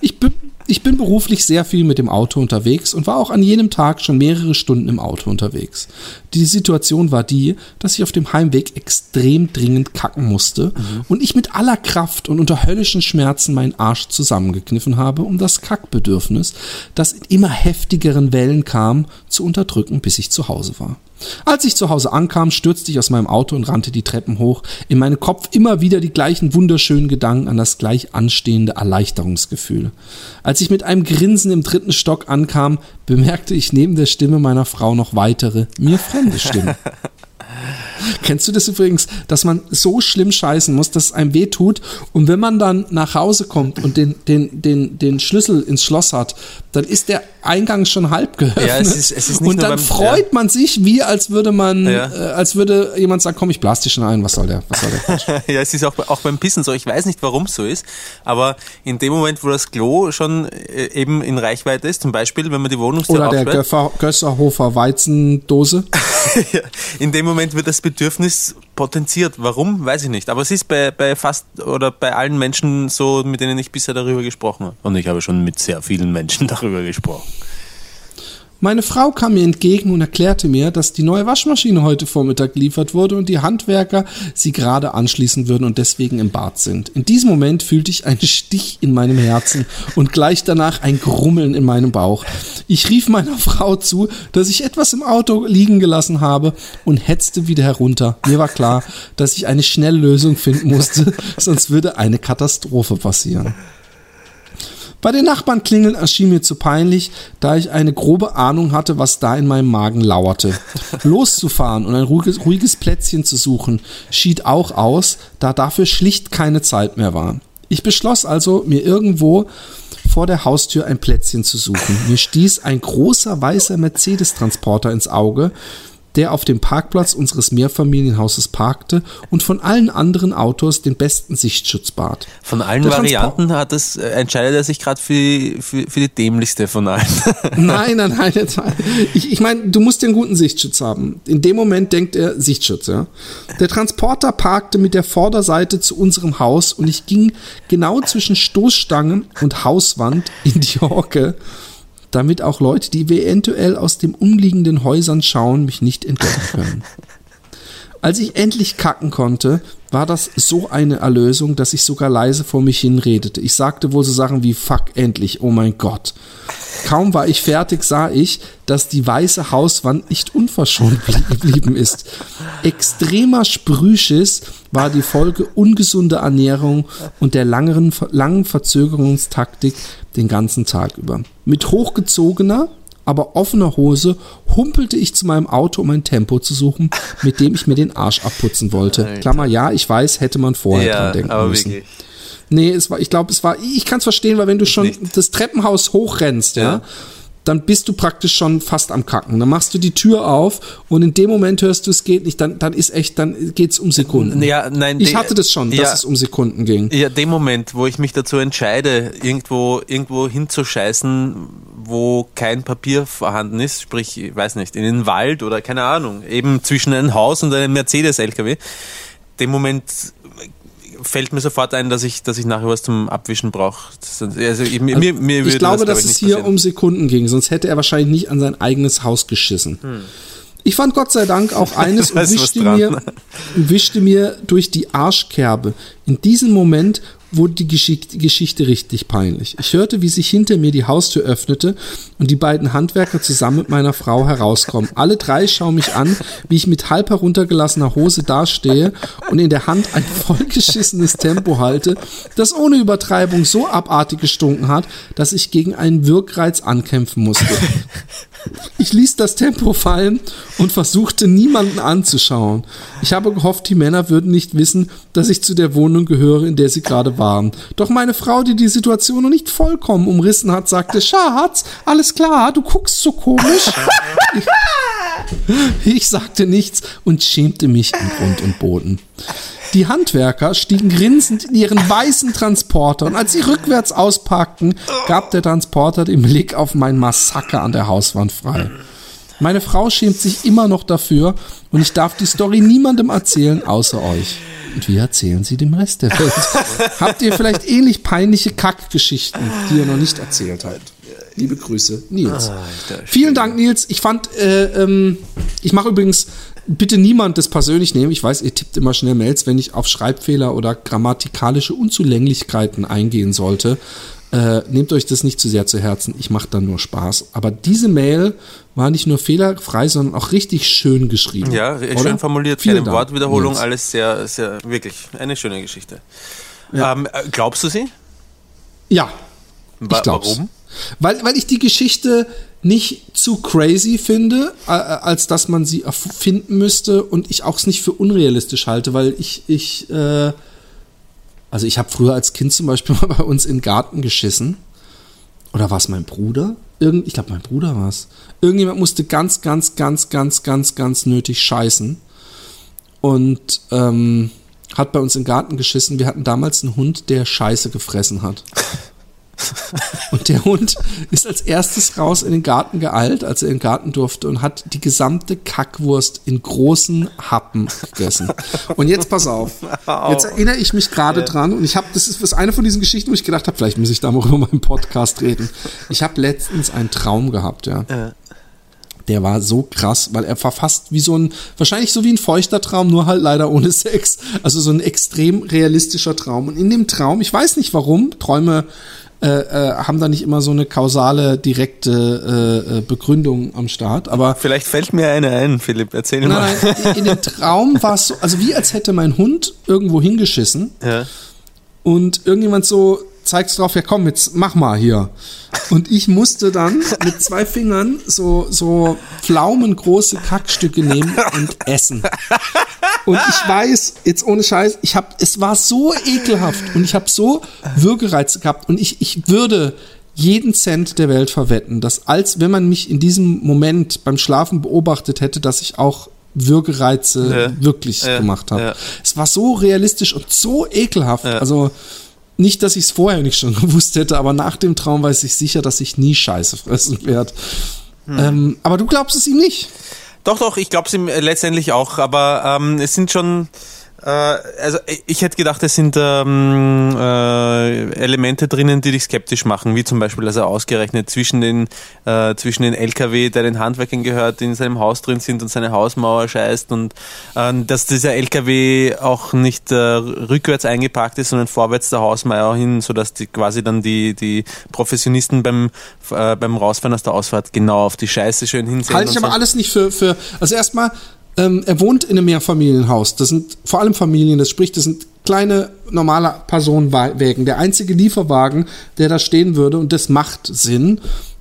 Ich bin, ich bin beruflich sehr viel mit dem Auto unterwegs und war auch an jenem Tag schon mehrere Stunden im Auto unterwegs. Die Situation war die, dass ich auf dem Heimweg extrem dringend kacken musste und ich mit aller Kraft und unter höllischen Schmerzen meinen Arsch zusammengekniffen habe, um das Kackbedürfnis, das in immer heftigeren Wellen kam, zu unterdrücken, bis ich zu Hause war. Als ich zu Hause ankam, stürzte ich aus meinem Auto und rannte die Treppen hoch. In meinem Kopf immer wieder die gleichen wunderschönen Gedanken an das gleich anstehende Erleichterungsgefühl. Als ich mit einem Grinsen im dritten Stock ankam, bemerkte ich neben der Stimme meiner Frau noch weitere, mir fremde Stimmen. *laughs* Kennst du das übrigens, dass man so schlimm scheißen muss, dass es einem weh tut und wenn man dann nach Hause kommt und den, den, den, den Schlüssel ins Schloss hat, dann ist der Eingang schon halb geöffnet Ja, es ist- es ist und dann beim- freut man sich, wie als würde man, Ja. äh, als würde jemand sagen, komm, ich blas dich schon ein, was soll der, was soll der *laughs* ja, es ist auch, auch beim Pissen so. Ich weiß nicht, warum es so ist, aber in dem Moment, wo das Klo schon äh, eben in Reichweite ist, zum Beispiel, wenn man die Wohnungstür Oder der Göffer, Gösserhofer Weizendose. *laughs* ja, in dem Moment wird das Bedürfnis potenziert. Warum? Weiß ich nicht. Aber es ist bei, bei fast oder bei allen Menschen so, mit denen ich bisher darüber gesprochen habe. Und ich habe schon mit sehr vielen Menschen *laughs* darüber gesprochen. Meine Frau kam mir entgegen und erklärte mir, dass die neue Waschmaschine heute Vormittag geliefert wurde und die Handwerker sie gerade anschließen würden und deswegen im Bad sind. In diesem Moment fühlte ich einen Stich in meinem Herzen und gleich danach ein Grummeln in meinem Bauch. Ich rief meiner Frau zu, dass ich etwas im Auto liegen gelassen habe und hetzte wieder herunter. Mir war klar, dass ich eine schnelle Lösung finden musste, *laughs* sonst würde eine Katastrophe passieren. Bei den Nachbarn klingeln erschien mir zu peinlich, da ich eine grobe Ahnung hatte, was da in meinem Magen lauerte. *laughs* Loszufahren und ein ruhiges, ruhiges Plätzchen zu suchen, schied auch aus, da dafür schlicht keine Zeit mehr war. Ich beschloss also, mir irgendwo vor der Haustür ein Plätzchen zu suchen. Mir stieß ein großer weißer Mercedes-Transporter ins Auge, der auf dem Parkplatz unseres Mehrfamilienhauses parkte und von allen anderen Autos den besten Sichtschutz bat. Von allen Der Varianten hat es, äh, entscheidet er sich gerade für, die- für, für die dämlichste von allen. *laughs* Nein, nein, nein. Ich, ich meine, du musst einen guten Sichtschutz haben. In dem Moment denkt er Sichtschutz, ja. Der Transporter parkte mit der Vorderseite zu unserem Haus und ich ging genau zwischen Stoßstange und Hauswand in die Hocke, damit auch Leute, die eventuell aus den umliegenden Häusern schauen, mich nicht entdecken können. *laughs* Als ich endlich kacken konnte, war das so eine Erlösung, dass ich sogar leise vor mich hinredete. Ich sagte wohl so Sachen wie Fuck endlich, oh mein Gott. Kaum war ich fertig, sah ich, dass die weiße Hauswand nicht unverschont blie- geblieben ist. Extremer Sprühschiss war die Folge ungesunder Ernährung und der langeren, langen Verzögerungstaktik den ganzen Tag über. Mit hochgezogener, aber offener Hose humpelte ich zu meinem Auto, um ein Tempo zu suchen, mit dem ich mir den Arsch abputzen wollte. Alter. Klammer, ja, ich weiß, hätte man vorher dran denken aber müssen. wirklich. Nee, es war, ich glaube, es war, ich kann es verstehen, weil wenn du schon nicht. das Treppenhaus hochrennst, ja. Ja. Dann bist du praktisch schon fast am Kacken. Dann machst du die Tür auf und in dem Moment hörst du, es geht nicht, dann, dann ist echt, dann geht's um Sekunden. Ja, nein, ich hatte das schon, dass ja, es um Sekunden ging. Ja, dem Moment, wo ich mich dazu entscheide, irgendwo, irgendwo hinzuscheißen, wo kein Papier vorhanden ist, sprich, ich weiß nicht, in den Wald oder keine Ahnung, eben zwischen einem Haus und einem Mercedes-LKW, dem Moment fällt mir sofort ein, dass ich, dass ich nachher was zum Abwischen brauche. Also, ich, mir, mir, mir ich glaube, das, dass es hier passieren. um Sekunden ging, sonst hätte er wahrscheinlich nicht an sein eigenes Haus geschissen. Ich fand Gott sei Dank auch *laughs* eines und wischte mir, *laughs* und wischte mir durch die Arschkerbe. In diesem Moment wurde die Geschichte, richtig peinlich. Ich hörte, wie sich hinter mir die Haustür öffnete und die beiden Handwerker zusammen mit meiner Frau herauskommen. Alle drei schauen mich an, wie ich mit halb heruntergelassener Hose dastehe und in der Hand ein vollgeschissenes Tempo halte, das ohne Übertreibung so abartig gestunken hat, dass ich gegen einen Wirkreiz ankämpfen musste. Ich ließ das Tempo fallen und versuchte niemanden anzuschauen. Ich habe gehofft, die Männer würden nicht wissen, dass ich zu der Wohnung gehöre, in der sie gerade waren. Doch meine Frau, die die Situation noch nicht vollkommen umrissen hat, sagte, Schatz, alles klar, du guckst so komisch. Ich, *laughs* ich sagte nichts und schämte mich in Grund und Boden. Die Handwerker stiegen grinsend in ihren weißen Transporter und als sie rückwärts ausparkten, gab der Transporter den Blick auf mein Massaker an der Hauswand frei. Meine Frau schämt sich immer noch dafür und ich darf die Story niemandem erzählen, außer euch. Und wir erzählen sie dem Rest der Welt. Habt ihr vielleicht ähnlich peinliche Kackgeschichten, die ihr noch nicht erzählt habt? Liebe Grüße, Nils. Vielen Dank, Nils. Ich fand, äh, ähm, ich mache übrigens bitte niemand das persönlich nehmen. Ich weiß, ihr tippt immer schnell Mails, wenn ich auf Schreibfehler oder grammatikalische Unzulänglichkeiten eingehen sollte. Äh, nehmt euch das nicht zu sehr zu Herzen. Ich mache dann nur Spaß. Aber diese Mail war nicht nur fehlerfrei, sondern auch richtig schön geschrieben. Ja, oder? schön formuliert, Vielen keine Wortwiederholung, Nils. alles sehr, sehr, wirklich eine schöne Geschichte. Ja. Ähm, äh, glaubst du sie? Ja, Wa- ich glaub's. Warum? Weil, weil ich die Geschichte nicht zu crazy finde, äh, als dass man sie erfinden müsste und ich auch es nicht für unrealistisch halte, weil ich, ich, äh, also ich habe früher als Kind zum Beispiel *laughs* mal bei uns den Garten geschissen. Oder war es mein Bruder? Irgend, ich glaube, mein Bruder war es. Irgendjemand musste ganz, ganz, ganz, ganz, ganz, ganz nötig scheißen. Und ähm, hat bei uns im Garten geschissen. Wir hatten damals einen Hund, der Scheiße gefressen hat. *laughs* *laughs* Und der Hund ist als erstes raus in den Garten geeilt, als er in den Garten durfte und hat die gesamte Kackwurst in großen Happen gegessen. Und jetzt pass auf. Jetzt erinnere ich mich gerade dran und ich habe, das ist eine von diesen Geschichten, wo ich gedacht habe, vielleicht muss ich da mal *laughs* über meinen Podcast reden. Ich habe letztens einen Traum gehabt, ja. Der war so krass, weil er war fast wie so ein, wahrscheinlich so wie ein feuchter Traum, nur halt leider ohne *laughs* Sex. Also so ein extrem realistischer Traum. Und in dem Traum, ich weiß nicht warum, Träume äh, äh, haben da nicht immer so eine kausale, direkte äh, äh, Begründung am Start. Aber Vielleicht fällt mir eine ein, Philipp, erzähl mal. nein, nein, in dem Traum war es so, also wie als hätte mein Hund irgendwo hingeschissen Ja. und irgendjemand so zeigt drauf, ja komm, jetzt mach mal hier. Und ich musste dann mit zwei Fingern so, so pflaumengroße Kackstücke nehmen und essen. Und ich weiß, jetzt ohne Scheiß, ich hab, es war so ekelhaft und ich habe so Würgereize gehabt und ich, ich würde jeden Cent der Welt verwetten, dass als wenn man mich in diesem Moment beim Schlafen beobachtet hätte, dass ich auch Würgereize Ja. wirklich Ja. gemacht habe. Ja. Es war so realistisch und so ekelhaft. Also nicht, dass ich es vorher nicht schon *laughs* gewusst hätte, aber nach dem Traum weiß ich sicher, dass ich nie Scheiße fressen werde. Hm. Ähm, aber du glaubst es ihm nicht. Doch, doch, ich glaube es ihm äh, letztendlich auch, aber ähm, es sind schon, also ich- hätte gedacht, es sind ähm, äh, Elemente drinnen, die dich skeptisch machen, wie zum Beispiel, dass er ausgerechnet zwischen den, äh, zwischen den LKW, der den Handwerkern gehört, die in seinem Haus drin sind und seine Hausmauer scheißt und ähm, dass dieser LKW auch nicht äh, rückwärts eingeparkt ist, sondern vorwärts der Hausmauer hin, sodass die quasi dann die, die Professionisten beim, äh, beim Rausfahren aus der Ausfahrt genau auf die Scheiße schön hinsehen. Halte ich aber so. alles nicht für, für also erstmal, ähm, er wohnt in einem Mehrfamilienhaus. Das sind vor allem Familien, das spricht, das sind kleine normale Personenwägen. Der einzige Lieferwagen, der da stehen würde, und das macht Sinn,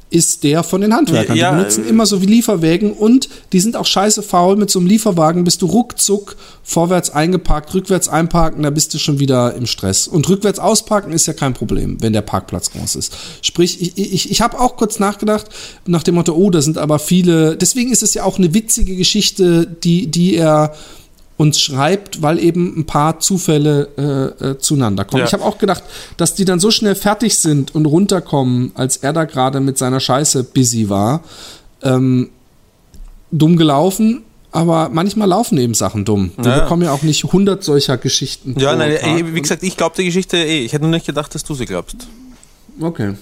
ist der von den Handwerkern. Ja, die benutzen immer so wie Lieferwägen und die sind auch scheiße faul. Mit so einem Lieferwagen bist du ruckzuck vorwärts eingeparkt, rückwärts einparken, da bist du schon wieder im Stress. Und rückwärts ausparken ist ja kein Problem, wenn der Parkplatz groß ist. Sprich, ich, ich, ich habe auch kurz nachgedacht, nach dem Motto, oh, da sind aber viele, deswegen ist es ja auch eine witzige Geschichte, die, die er uns schreibt, weil eben ein paar Zufälle äh, äh, zueinander kommen. Ja. Ich habe auch gedacht, dass die dann so schnell fertig sind und runterkommen, als er da gerade mit seiner Scheiße busy war. Ähm, dumm gelaufen, aber manchmal laufen eben Sachen dumm. Wir Ja. bekommen ja auch nicht 100 solcher Geschichten. Ja, nein, eh, wie gesagt, ich glaube die Geschichte eh. Ich hätte nur nicht gedacht, dass du sie glaubst. Okay.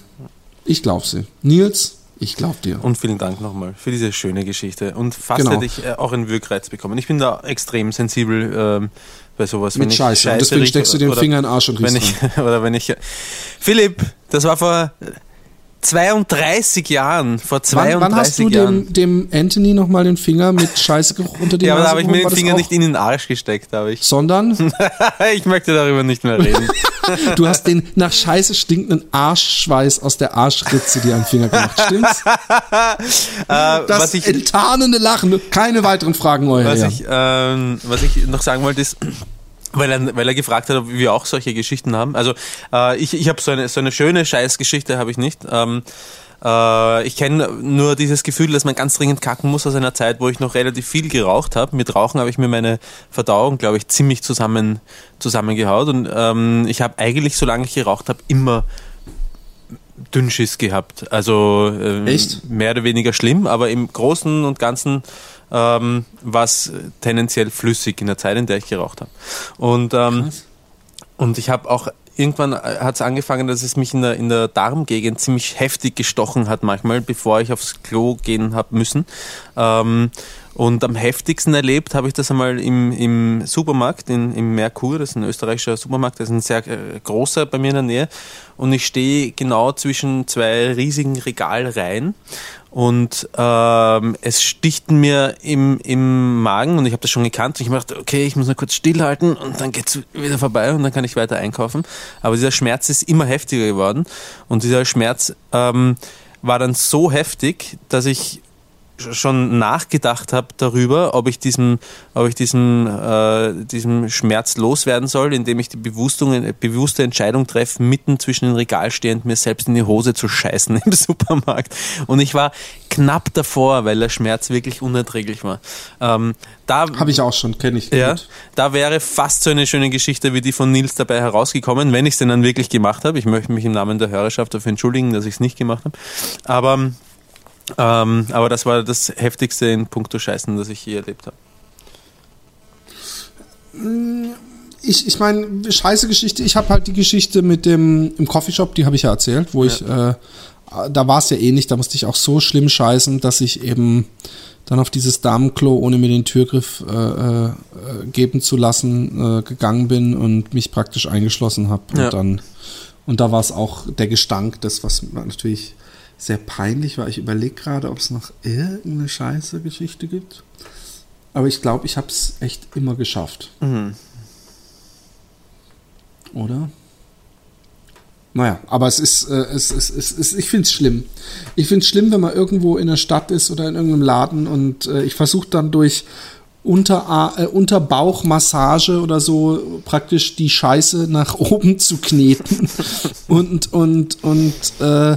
Ich glaub sie. Nils, ich glaub dir. Und vielen Dank nochmal für diese schöne Geschichte. Und fast Genau. hätte ich äh, auch einen Wirkreiz bekommen. Ich bin da extrem sensibel ähm, bei sowas. Mit wenn ich Scheiße. Und deswegen steckst du den Finger in den Arsch und wenn riechst ich, *laughs* Oder wenn ich... Philipp, das war vor 32 Jahren. Vor 32 Wann, wann hast du Jahren. dem, dem Anthony nochmal den Finger mit *laughs* Scheißegeruch unter die ja, aber da habe ich mir den Finger nicht in den Arsch gesteckt, habe ich. Sondern *laughs* ich möchte darüber nicht mehr reden. *laughs* du hast den nach Scheiße stinkenden Arschschweiß aus der Arschritze dir am Finger gemacht. Stimmt's? äh, Das was ich, enttarnende Lachen. Keine weiteren Fragen, euer was Herr. ich, ähm, was ich noch sagen wollte ist, weil er, weil er gefragt hat, ob wir auch solche Geschichten haben. Also äh, ich, ich habe so eine, so eine schöne Scheißgeschichte habe ich nicht. Ähm, äh, ich kenne nur dieses Gefühl, dass man ganz dringend kacken muss aus einer Zeit, wo ich noch relativ viel geraucht habe. Mit Rauchen habe ich mir meine Verdauung, glaube ich, ziemlich zusammen zusammengehaut. Und ähm, ich habe eigentlich, solange ich geraucht habe, immer Dünnschiss gehabt. Also ähm, mehr oder weniger schlimm, aber im Großen und Ganzen ähm, war es tendenziell flüssig in der Zeit, in der ich geraucht habe. Und, ähm, und ich habe auch irgendwann hat es angefangen, dass es mich in der, in der Darmgegend ziemlich heftig gestochen hat manchmal, bevor ich aufs Klo gehen habe müssen. Ähm, und am heftigsten erlebt habe ich das einmal im, im Supermarkt, in, im Merkur, das ist ein österreichischer Supermarkt, das ist ein sehr äh, großer bei mir in der Nähe. Und ich stehe genau zwischen zwei riesigen Regalreihen und ähm, es sticht mir im, im Magen und ich habe das schon gekannt. Und ich gedacht, okay, ich muss nur kurz stillhalten und dann geht's wieder vorbei und dann kann ich weiter einkaufen. Aber dieser Schmerz ist immer heftiger geworden und dieser Schmerz ähm, war dann so heftig, dass ich schon nachgedacht habe darüber, ob ich diesem, ob ich diesem, äh, diesem Schmerz loswerden soll, indem ich die Bewusstung, bewusste Entscheidung treffe, mitten zwischen den Regal stehend mir selbst in die Hose zu scheißen *laughs* im Supermarkt. Und ich war knapp davor, weil der Schmerz wirklich unerträglich war. Ähm, da Habe ich auch schon, kenne ich. ja, gut. da wäre fast so eine schöne Geschichte wie die von Nils dabei herausgekommen, wenn ich es denn dann wirklich gemacht habe. Ich möchte mich im Namen der Hörerschaft dafür entschuldigen, dass ich es nicht gemacht habe. Aber, ähm, aber das war das heftigste in puncto Scheißen, das ich je erlebt habe. Ich, ich meine, scheiße Geschichte. Ich habe halt die Geschichte mit dem im Coffeeshop, die habe ich ja erzählt, wo ich, äh, da war es ja ähnlich, da musste ich auch so schlimm scheißen, dass ich eben dann auf dieses Damenklo, ohne mir den Türgriff äh, äh, geben zu lassen, äh, gegangen bin und mich praktisch eingeschlossen habe. Und Ja. dann, und da war es auch der Gestank, das, was natürlich sehr peinlich war. Ich überlege gerade, ob es noch irgendeine scheiße Geschichte gibt. Aber ich glaube, ich habe es echt immer geschafft. Oder? Naja, aber es ist, äh, es, es, es, es, ich finde es schlimm. Ich finde es schlimm, wenn man irgendwo in der Stadt ist oder in irgendeinem Laden und äh, ich versuche dann durch Unter, äh, Unterbauchmassage oder so praktisch die Scheiße nach oben zu kneten. *laughs* und, und, und äh,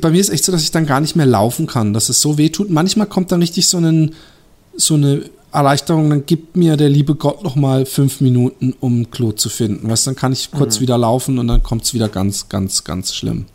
bei mir ist echt so, dass ich dann gar nicht mehr laufen kann, dass es so weh tut. Manchmal kommt dann richtig so, einen, so eine Erleichterung, dann gibt mir der liebe Gott noch mal fünf Minuten, um Klo zu finden. Weißt, dann kann ich kurz wieder laufen und dann kommt es wieder ganz, ganz, ganz schlimm.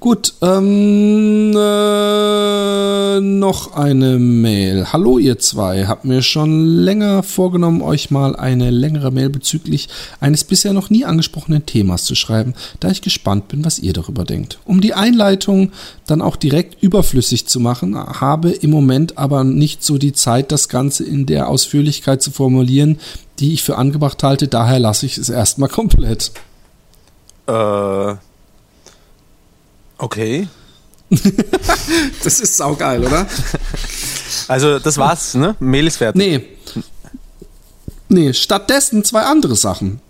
Gut, ähm, äh, noch eine Mail. Hallo ihr zwei, habt mir schon länger vorgenommen, euch mal eine längere Mail bezüglich eines bisher noch nie angesprochenen Themas zu schreiben, da ich gespannt bin, was ihr darüber denkt. Um die Einleitung dann auch direkt überflüssig zu machen, habe im Moment aber nicht so die Zeit, das Ganze in der Ausführlichkeit zu formulieren, die ich für angebracht halte, daher lasse ich es erstmal *laughs* komplett. Äh, okay. *laughs* Das ist saugeil, oder? Also das war's, ne? Mail ist fertig. Nee. Nee, stattdessen zwei andere Sachen.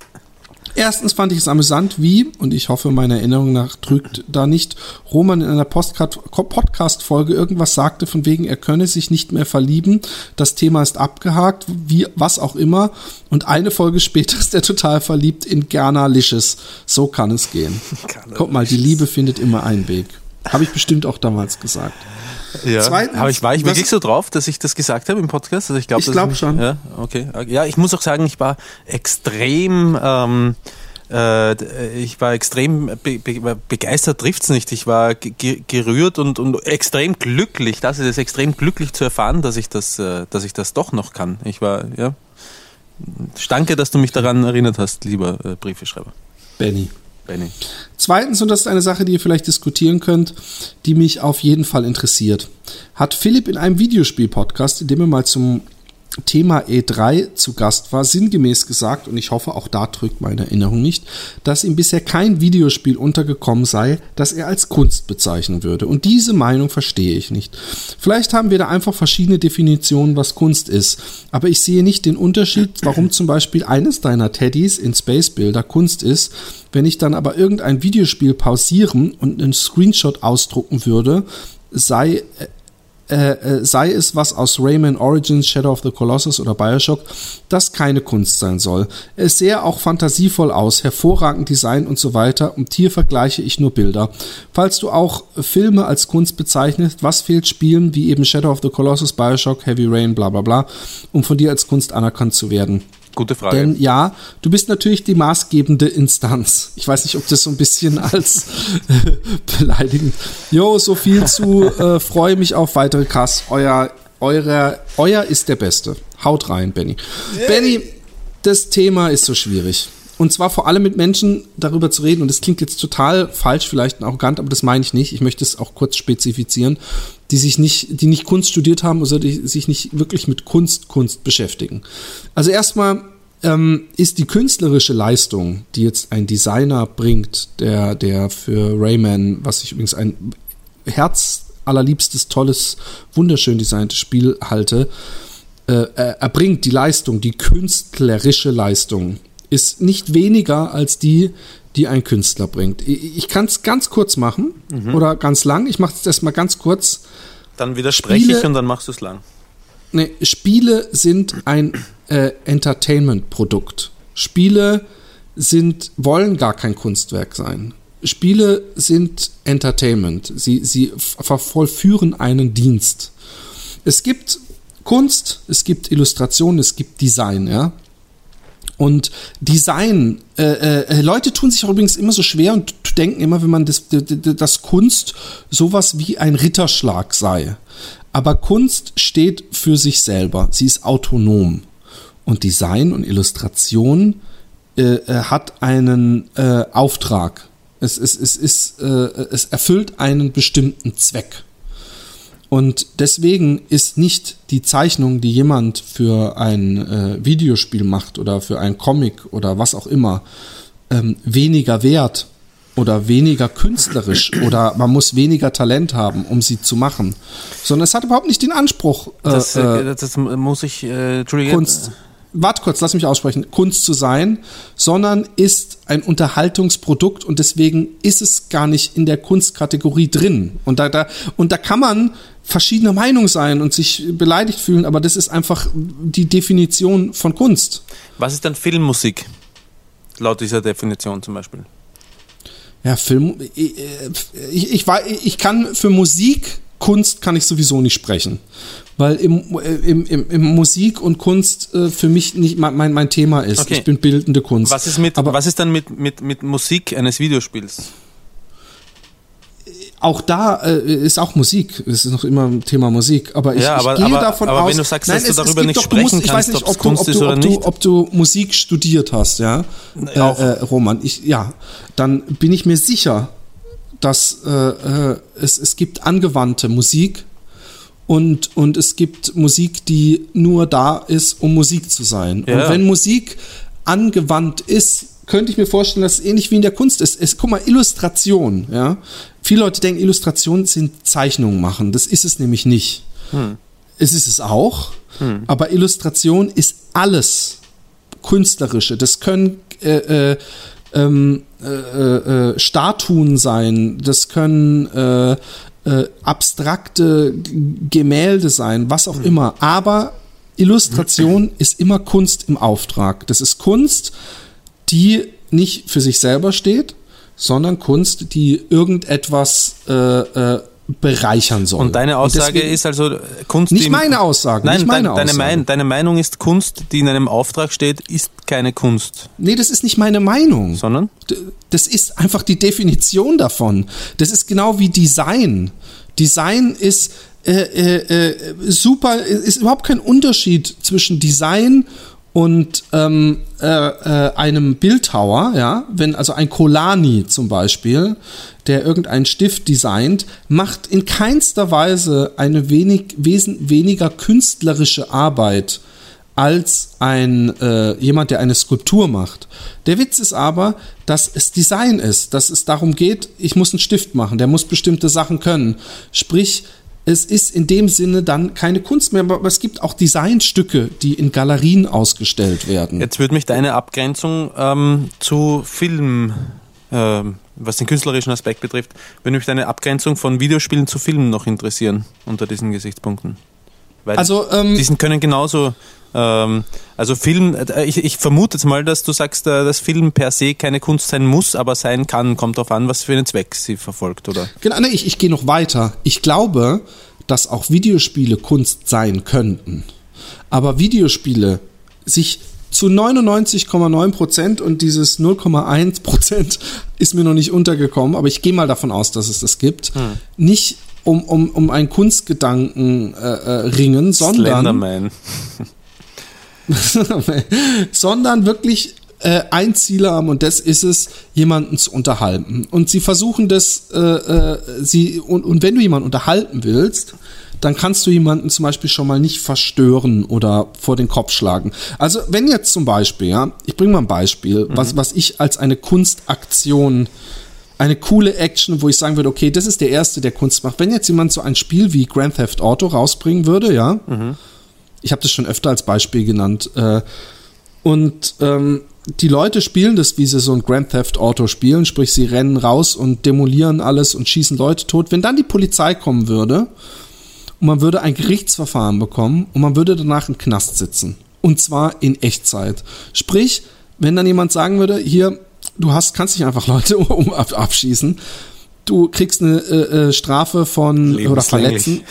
Erstens fand ich es amüsant, wie, und ich hoffe, meine Erinnerung nach trügt da nicht, Roman in einer Podcast-Folge irgendwas sagte, von wegen, er könne sich nicht mehr verlieben, das Thema ist abgehakt, wie, was auch immer, und eine Folge später ist er total verliebt in Gerna Licious. So kann es gehen. Guck mal, die Liebe findet immer einen Weg. Habe ich bestimmt auch damals gesagt. Ja. Zweitens, aber ich war ich wirklich so drauf, dass ich das gesagt habe im Podcast? Also ich glaube ich glaub schon. Ja, okay. Ja, ich muss auch sagen, ich war extrem ähm, äh, ich war extrem be be begeistert, trifft's nicht. Ich war gerührt und, und extrem glücklich. Das ist es extrem glücklich zu erfahren, dass ich das, äh, dass ich das doch noch kann. Ich war, ja. Danke, dass du mich daran erinnert hast, lieber äh, Briefeschreiber. Benny. Benny. Zweitens, und das ist eine Sache, die ihr vielleicht diskutieren könnt, die mich auf jeden Fall interessiert, hat Philipp in einem Videospiel-Podcast, in dem er mal zum Thema E3 zu Gast war, sinngemäß gesagt, und ich hoffe, auch da trügt meine Erinnerung nicht, dass ihm bisher kein Videospiel untergekommen sei, das er als Kunst bezeichnen würde. Und diese Meinung verstehe ich nicht. Vielleicht haben wir da einfach verschiedene Definitionen, was Kunst ist. Aber ich sehe nicht den Unterschied, warum zum Beispiel eines deiner Teddys in Space Builder Kunst ist, wenn ich dann aber irgendein Videospiel pausieren und einen Screenshot ausdrucken würde, sei äh, äh, sei es was aus Rayman Origins, Shadow of the Colossus oder Bioshock, das keine Kunst sein soll. Es sähe auch fantasievoll aus, hervorragend Design und so weiter und hier vergleiche ich nur Bilder. Falls du auch Filme als Kunst bezeichnest, was fehlt Spielen wie eben Shadow of the Colossus, Bioshock, Heavy Rain, bla bla bla, um von dir als Kunst anerkannt zu werden? Gute Frage. Denn ja, du bist natürlich die maßgebende Instanz. Ich weiß nicht, ob das so ein bisschen als äh, beleidigend. Jo, so viel zu äh, freue mich auf weitere Kass. Euer, euer, euer ist der Beste. Haut rein, Benny. Yeah. Benny, das Thema ist so schwierig. Und zwar vor allem mit Menschen darüber zu reden. Und das klingt jetzt total falsch, vielleicht arrogant, aber das meine ich nicht. Ich möchte es auch kurz spezifizieren, die sich nicht, die nicht Kunst studiert haben oder die sich nicht wirklich mit Kunst, Kunst beschäftigen. Also erstmal ähm, ist die künstlerische Leistung, die jetzt ein Designer bringt, der, der für Rayman, was ich übrigens ein Herz allerliebstes, tolles, wunderschön designtes Spiel halte, äh, er bringt die Leistung, die künstlerische Leistung ist nicht weniger als die, die ein Künstler bringt. Ich kann es ganz kurz machen mhm. oder ganz lang. Ich mache es erstmal ganz kurz. Dann widerspreche Spiele, ich und dann machst du es lang. Nee, Spiele sind ein äh, Entertainment-Produkt. Spiele sind, wollen gar kein Kunstwerk sein. Spiele sind Entertainment. Sie, sie vollführen einen Dienst. Es gibt Kunst, es gibt Illustration, es gibt Design, ja. Und Design, äh, äh, Leute tun sich übrigens immer so schwer und denken immer, wenn man das, das Kunst sowas wie ein Ritterschlag sei. Aber Kunst steht für sich selber. Sie ist autonom. Und Design und Illustration äh, äh hat einen äh, Auftrag. Es, es, es, ist, äh, es erfüllt einen bestimmten Zweck. Und deswegen ist nicht die Zeichnung, die jemand für ein äh, Videospiel macht oder für ein Comic oder was auch immer, ähm, weniger wert oder weniger künstlerisch *clears throat* oder man muss weniger Talent haben, um sie zu machen, sondern es hat überhaupt nicht den Anspruch. Äh, das, äh, das muss ich, äh, Kunst, warte kurz, lass mich aussprechen, Kunst zu sein, sondern ist ein Unterhaltungsprodukt und deswegen ist es gar nicht in der Kunstkategorie drin. Und da, da, und da kann man verschiedener Meinung sein und sich beleidigt fühlen, aber das ist einfach die Definition von Kunst. Was ist dann Filmmusik? Laut dieser Definition zum Beispiel. Ja, Film. Ich, ich, ich, ich kann für Musik, Kunst kann ich sowieso nicht sprechen. Weil im, im, im, im Musik und Kunst äh, für mich nicht mein, mein Thema ist. Okay. Ich bin bildende Kunst. Was ist, mit, Aber was ist dann mit, mit, mit Musik eines Videospiels? auch da äh, ist auch Musik, es ist noch immer ein Thema Musik, aber ich, ja, aber, ich gehe aber, davon aber aus. wenn du sagst, nein, dass es, du darüber nicht doch, sprechen musst, kannst, ich weiß nicht, ob, du, ob, du, ob, du, ob du Musik studiert hast, ja, äh, äh, Roman, ich, ja, dann bin ich mir sicher, dass äh, äh, es, es gibt angewandte Musik und, und es gibt Musik, die nur da ist, um Musik zu sein. Ja. Und wenn Musik angewandt ist, könnte ich mir vorstellen, dass es ähnlich wie in der Kunst ist. Es, guck mal, Illustration, ja. Viele Leute denken, Illustrationen sind Zeichnungen machen. Das ist es nämlich nicht. Hm. Es ist es auch, hm. aber Illustration ist alles Künstlerische. Das können äh, äh, ähm, äh, äh, Statuen sein, das können äh, äh, abstrakte Gemälde sein, was auch immer. Aber Illustration ist immer Kunst im Auftrag. Das ist Kunst, die nicht für sich selber steht, sondern Kunst, die irgendetwas äh, äh, bereichern soll. Und deine Aussage deswegen- ist also Kunst, Nicht meine Aussage, Nein, nicht meine dein, deine, Aussage. Mein, deine Meinung ist Kunst, die in einem Auftrag steht, ist keine Kunst, Nee, das ist nicht meine Meinung. sondern Das ist einfach die Definition davon. Das ist genau wie Design. Design ist äh, äh, äh, super, ist überhaupt kein Unterschied zwischen Design und ähm, äh, äh, einem Bildhauer, ja, wenn also ein Kolani zum Beispiel, der irgendeinen Stift designt, macht in keinster Weise eine wenig, wesen, weniger künstlerische Arbeit als ein äh, jemand, der eine Skulptur macht. Der Witz ist aber, dass es Design ist, dass es darum geht, ich muss einen Stift machen, der muss bestimmte Sachen können. Sprich, es ist in dem Sinne dann keine Kunst mehr, aber es gibt auch Designstücke, die in Galerien ausgestellt werden. jetzt würde mich deine Abgrenzung ähm, zu Film, ähm, was den künstlerischen Aspekt betrifft, würde mich deine Abgrenzung von Videospielen zu Filmen noch interessieren unter diesen Gesichtspunkten. Weil Also, ähm, diesen können genauso, ähm, also Film, äh, ich, ich vermute jetzt mal, dass du sagst, äh, dass Film per se keine Kunst sein muss, aber sein kann, kommt darauf an, was für einen Zweck sie verfolgt, oder? Genau, nee, ich, ich gehe noch weiter. Ich glaube, dass auch Videospiele Kunst sein könnten. Aber Videospiele sich zu 99,9 Prozent und dieses 0,1 Prozent *laughs* ist mir noch nicht untergekommen, aber ich gehe mal davon aus, dass es das gibt, nicht um, um, um einen Kunstgedanken äh, äh, ringen, sondern Slenderman. *laughs* sondern wirklich äh, ein Ziel haben und das ist es, jemanden zu unterhalten. Und sie versuchen das, äh, äh, sie, und, und wenn du jemanden unterhalten willst, dann kannst du jemanden zum Beispiel schon mal nicht verstören oder vor den Kopf schlagen. Also wenn jetzt zum Beispiel, ja, ich bringe mal ein Beispiel, was, was ich als eine Kunstaktion eine coole Action, wo ich sagen würde, okay, das ist der erste, der Kunst macht. Wenn jetzt jemand so ein Spiel wie Grand Theft Auto rausbringen würde, ja, ich habe das schon öfter als Beispiel genannt, äh, und ähm, die Leute spielen das, wie sie so ein Grand Theft Auto spielen, sprich sie rennen raus und demolieren alles und schießen Leute tot. Wenn dann die Polizei kommen würde und man würde ein Gerichtsverfahren bekommen und man würde danach im Knast sitzen. Und zwar in Echtzeit. Sprich, wenn dann jemand sagen würde, hier, du hast, kannst nicht einfach *laughs* Leute um, ab, abschießen, du kriegst eine äh, äh, Strafe von oder verletzen.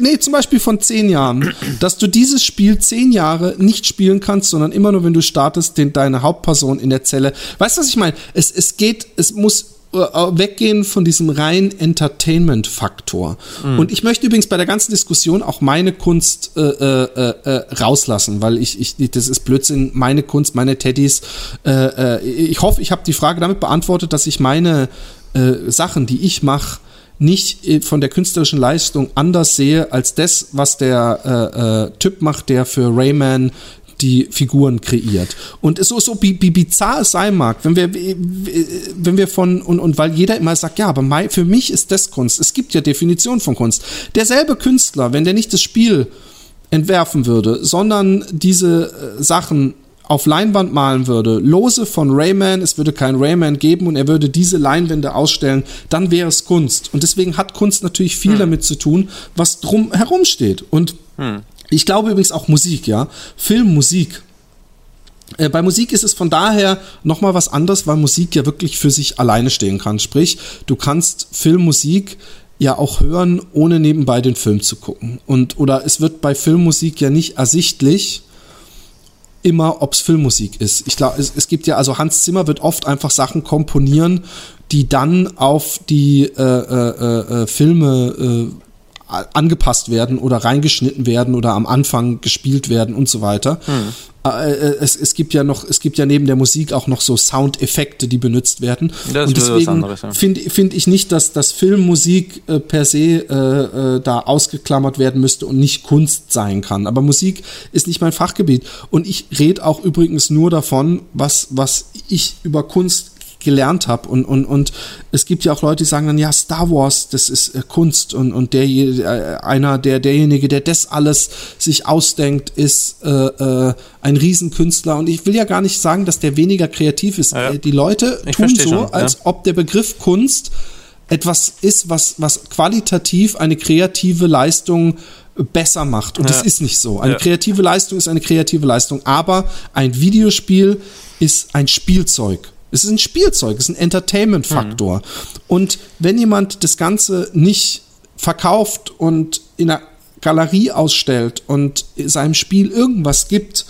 Nee, zum Beispiel von zehn Jahren. Dass du dieses Spiel zehn Jahre nicht spielen kannst, sondern immer nur, wenn du startest, den, deine Hauptperson in der Zelle. Weißt du, was ich meine? Es, es geht, es muss weggehen von diesem rein Entertainment-Faktor. Und ich möchte übrigens bei der ganzen Diskussion auch meine Kunst äh, äh, äh, rauslassen, weil ich, ich, das ist Blödsinn, meine Kunst, meine Teddys. Äh, äh, ich hoffe, ich habe die Frage damit beantwortet, dass ich meine äh, Sachen, die ich mache, nicht äh, von der künstlerischen Leistung anders sehe als das, was der äh, äh, Typ macht, der für Rayman die Figuren kreiert. Und so, so bi, bi, bizarr es sein mag, wenn wir, wenn wir von, und, und weil jeder immer sagt, ja, aber mei, für mich ist das Kunst. Es gibt ja Definitionen von Kunst. Derselbe Künstler, wenn der nicht das Spiel entwerfen würde, sondern diese äh, Sachen auf Leinwand malen würde, lose von Rayman, es würde kein Rayman geben und er würde diese Leinwände ausstellen, dann wäre es Kunst. Und deswegen hat Kunst natürlich viel damit zu tun, was drum herum steht. Und ich glaube übrigens auch Musik, ja. Film, Musik. Äh, bei Musik ist es von daher nochmal was anderes, weil Musik ja wirklich für sich alleine stehen kann. Sprich, du kannst Filmmusik ja auch hören, ohne nebenbei den Film zu gucken. Und, oder es wird bei Filmmusik ja nicht ersichtlich, immer, ob es Filmmusik ist. Ich glaube, es, es gibt ja, also Hans Zimmer wird oft einfach Sachen komponieren, die dann auf die äh, äh, äh, Filme äh, angepasst werden oder reingeschnitten werden oder am Anfang gespielt werden und so weiter. Äh, äh, es, es gibt ja noch, es gibt ja neben der Musik auch noch so Soundeffekte, die benutzt werden. Das und deswegen ja. finde find ich nicht, dass das Filmmusik äh, per se äh, da ausgeklammert werden müsste und nicht Kunst sein kann. Aber Musik ist nicht mein Fachgebiet. Und ich rede auch übrigens nur davon, was, was ich über Kunst gelernt habe. Und, und, und es gibt ja auch Leute, die sagen dann, ja, Star Wars, das ist äh, Kunst und, und der, äh, einer, der, derjenige, der das alles sich ausdenkt, ist äh, äh, ein Riesenkünstler. Und ich will ja gar nicht sagen, dass der weniger kreativ ist. Ja. Äh, Die Leute Ich tun so, schon, als ja. ob der Begriff Kunst etwas ist, was, was qualitativ eine kreative Leistung besser macht. Und Ja. das ist nicht so. Eine Ja. kreative Leistung ist eine kreative Leistung. Aber ein Videospiel ist ein Spielzeug. Es ist ein Spielzeug, es ist ein Entertainment-Faktor. Und wenn jemand das Ganze nicht verkauft und in einer Galerie ausstellt und seinem Spiel irgendwas gibt,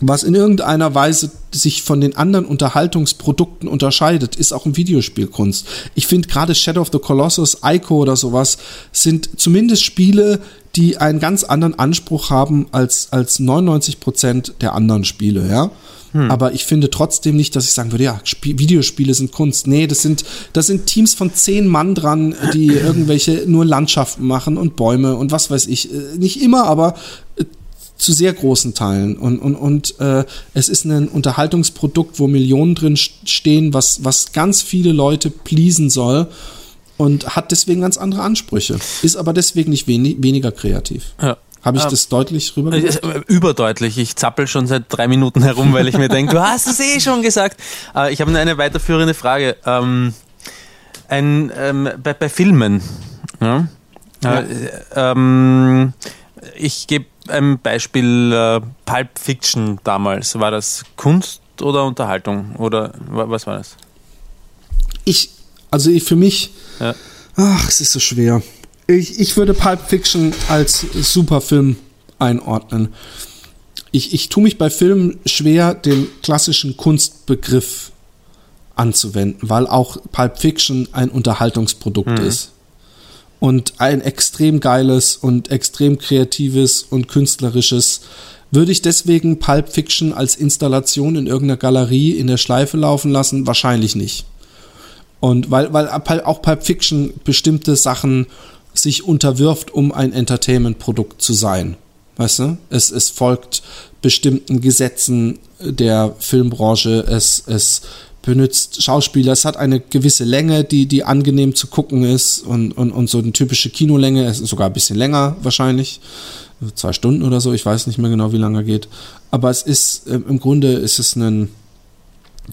was in irgendeiner Weise sich von den anderen Unterhaltungsprodukten unterscheidet, ist auch ein Videospielkunst. Ich finde gerade Shadow of the Colossus, Ico oder sowas sind zumindest Spiele, die einen ganz anderen Anspruch haben als, als 99 Prozent der anderen Spiele, ja. Aber ich finde trotzdem nicht, dass ich sagen würde, ja, Spie Videospiele sind Kunst. Nee, das sind, das sind Teams von zehn Mann dran, die *clears throat* irgendwelche nur Landschaften machen und Bäume und was weiß ich. Äh, Nicht immer, aber zu sehr großen Teilen. Und, und, und äh, es ist ein Unterhaltungsprodukt, wo Millionen drin st- stehen, was, was ganz viele Leute pleasen soll und hat deswegen ganz andere Ansprüche. Ist aber deswegen nicht wenig, weniger kreativ. Ja. Habe ich Ähm, das deutlich rüber Äh, Überdeutlich. Ich zappel schon seit drei Minuten herum, weil ich mir *laughs* denke, du hast es eh schon gesagt. Äh, ich habe eine weiterführende Frage. Ähm, ein, ähm, bei, bei Filmen. Ja? Ja. Äh, ähm, ich gebe ein Beispiel äh, Pulp Fiction damals. War das Kunst oder Unterhaltung? Oder wa- was war das? Ich, also ich, für mich, Ja. ach, es ist so schwer. Ich, ich würde Pulp Fiction als Superfilm einordnen. Ich, ich tue mich bei Filmen schwer, den klassischen Kunstbegriff anzuwenden, weil auch Pulp Fiction ein Unterhaltungsprodukt ist. Und ein extrem geiles und extrem kreatives und künstlerisches. Würde ich deswegen Pulp Fiction als Installation in irgendeiner Galerie in der Schleife laufen lassen? Wahrscheinlich nicht. Und weil, weil auch Pulp Fiction bestimmte Sachen sich unterwirft, um ein Entertainment-Produkt zu sein. Weißt du? Es, es folgt bestimmten Gesetzen der Filmbranche. Es, es benutzt Schauspieler. Es hat eine gewisse Länge, die, die angenehm zu gucken ist und, und, und so eine typische Kinolänge. Es ist sogar ein bisschen länger wahrscheinlich. Zwei Stunden oder so. Ich weiß nicht mehr genau, wie lange er geht. Aber es ist, äh, im Grunde ist es ein,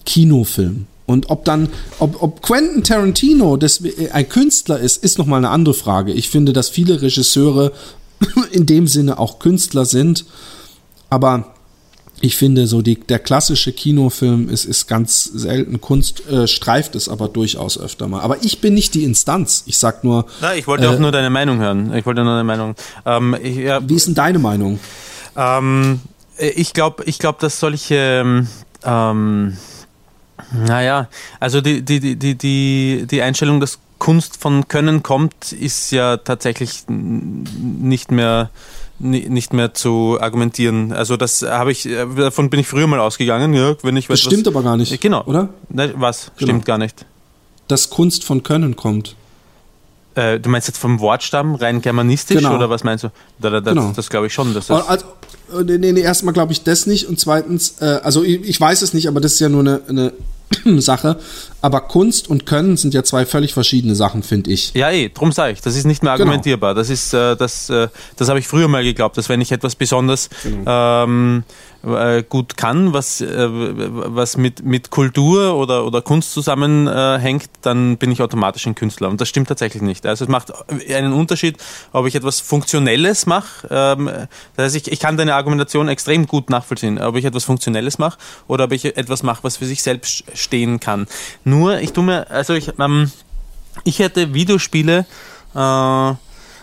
Kinofilm. Und ob dann, ob, ob Quentin Tarantino das, ein Künstler ist, ist nochmal eine andere Frage. Ich finde, dass viele Regisseure *clears throat* in dem Sinne auch Künstler sind. Aber ich finde, so die, der klassische Kinofilm ist, ist ganz selten Kunst, äh, streift es aber durchaus öfter mal. Aber ich bin nicht die Instanz. Ich sag nur, Na, ich wollte Äh, auch nur deine Meinung hören. Ich wollte nur deine Meinung. Ähm, ich, ja, wie ist denn deine Meinung? Ähm, ich glaube, ich glaub, dass solche, ähm, ähm, naja, also die, die, die, die, die, die Einstellung, dass Kunst von Können kommt, ist ja tatsächlich nicht mehr nicht mehr zu argumentieren. Also das habe ich, davon bin ich früher mal ausgegangen, ja, wenn ich Das stimmt aber gar nicht. Genau. Oder? Ne, Was? Genau. Stimmt gar nicht. Dass Kunst von Können kommt. Äh, du meinst jetzt vom Wortstamm rein germanistisch Genau. oder was meinst du? Da, da, da, Genau. Das glaube ich schon. Dass das, Also, äh, nee, nee, nee, erstmal glaube ich das nicht und zweitens, äh, also ich, ich weiß es nicht, aber das ist ja nur eine, eine *clears throat* Sache. Aber Kunst und Können sind ja zwei völlig verschiedene Sachen, finde ich. Ja, eh, drum sage ich, das ist nicht mehr Genau. argumentierbar. Das ist, äh, das, äh, das habe ich früher mal geglaubt, dass wenn ich etwas besonders Genau. ähm, äh, gut kann, was, äh, was mit, mit Kultur oder, oder Kunst zusammenhängt, dann bin ich automatisch ein Künstler. Und das stimmt tatsächlich nicht. Also es macht einen Unterschied, ob ich etwas Funktionelles mache. Ähm, das heißt, ich, ich kann deine Argumentation extrem gut nachvollziehen, ob ich etwas Funktionelles mache oder ob ich etwas mache, was für sich selbst stehen kann. Nur, ich tue mir, also ich, ähm, ich hätte Videospiele äh,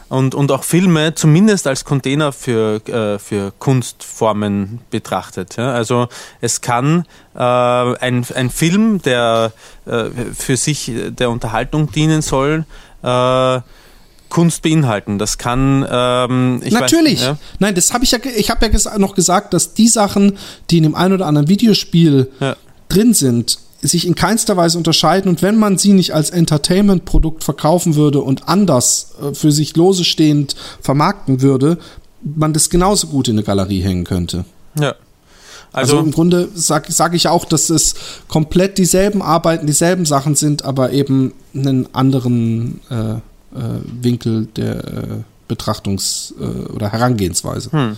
und, und auch Filme zumindest als Container für, äh, für Kunstformen betrachtet. Ja? Also es kann äh, ein, ein Film, der äh, für sich der Unterhaltung dienen soll, äh, Kunst beinhalten. Das kann ähm, ich Natürlich. Weiß, ja? Nein, das habe ich ja, ich habe ja noch gesagt, dass die Sachen, die in dem einen oder anderen Videospiel Ja. drin sind, sich in keinster Weise unterscheiden und wenn man sie nicht als Entertainment-Produkt verkaufen würde und anders äh, für sich lose stehend vermarkten würde, man das genauso gut in eine Galerie hängen könnte. Ja. Also, Also- im Grunde sage sag ich auch, dass es komplett dieselben Arbeiten, dieselben Sachen sind, aber eben einen anderen äh, äh, Winkel der äh, Betrachtungs- äh, oder Herangehensweise. Hm.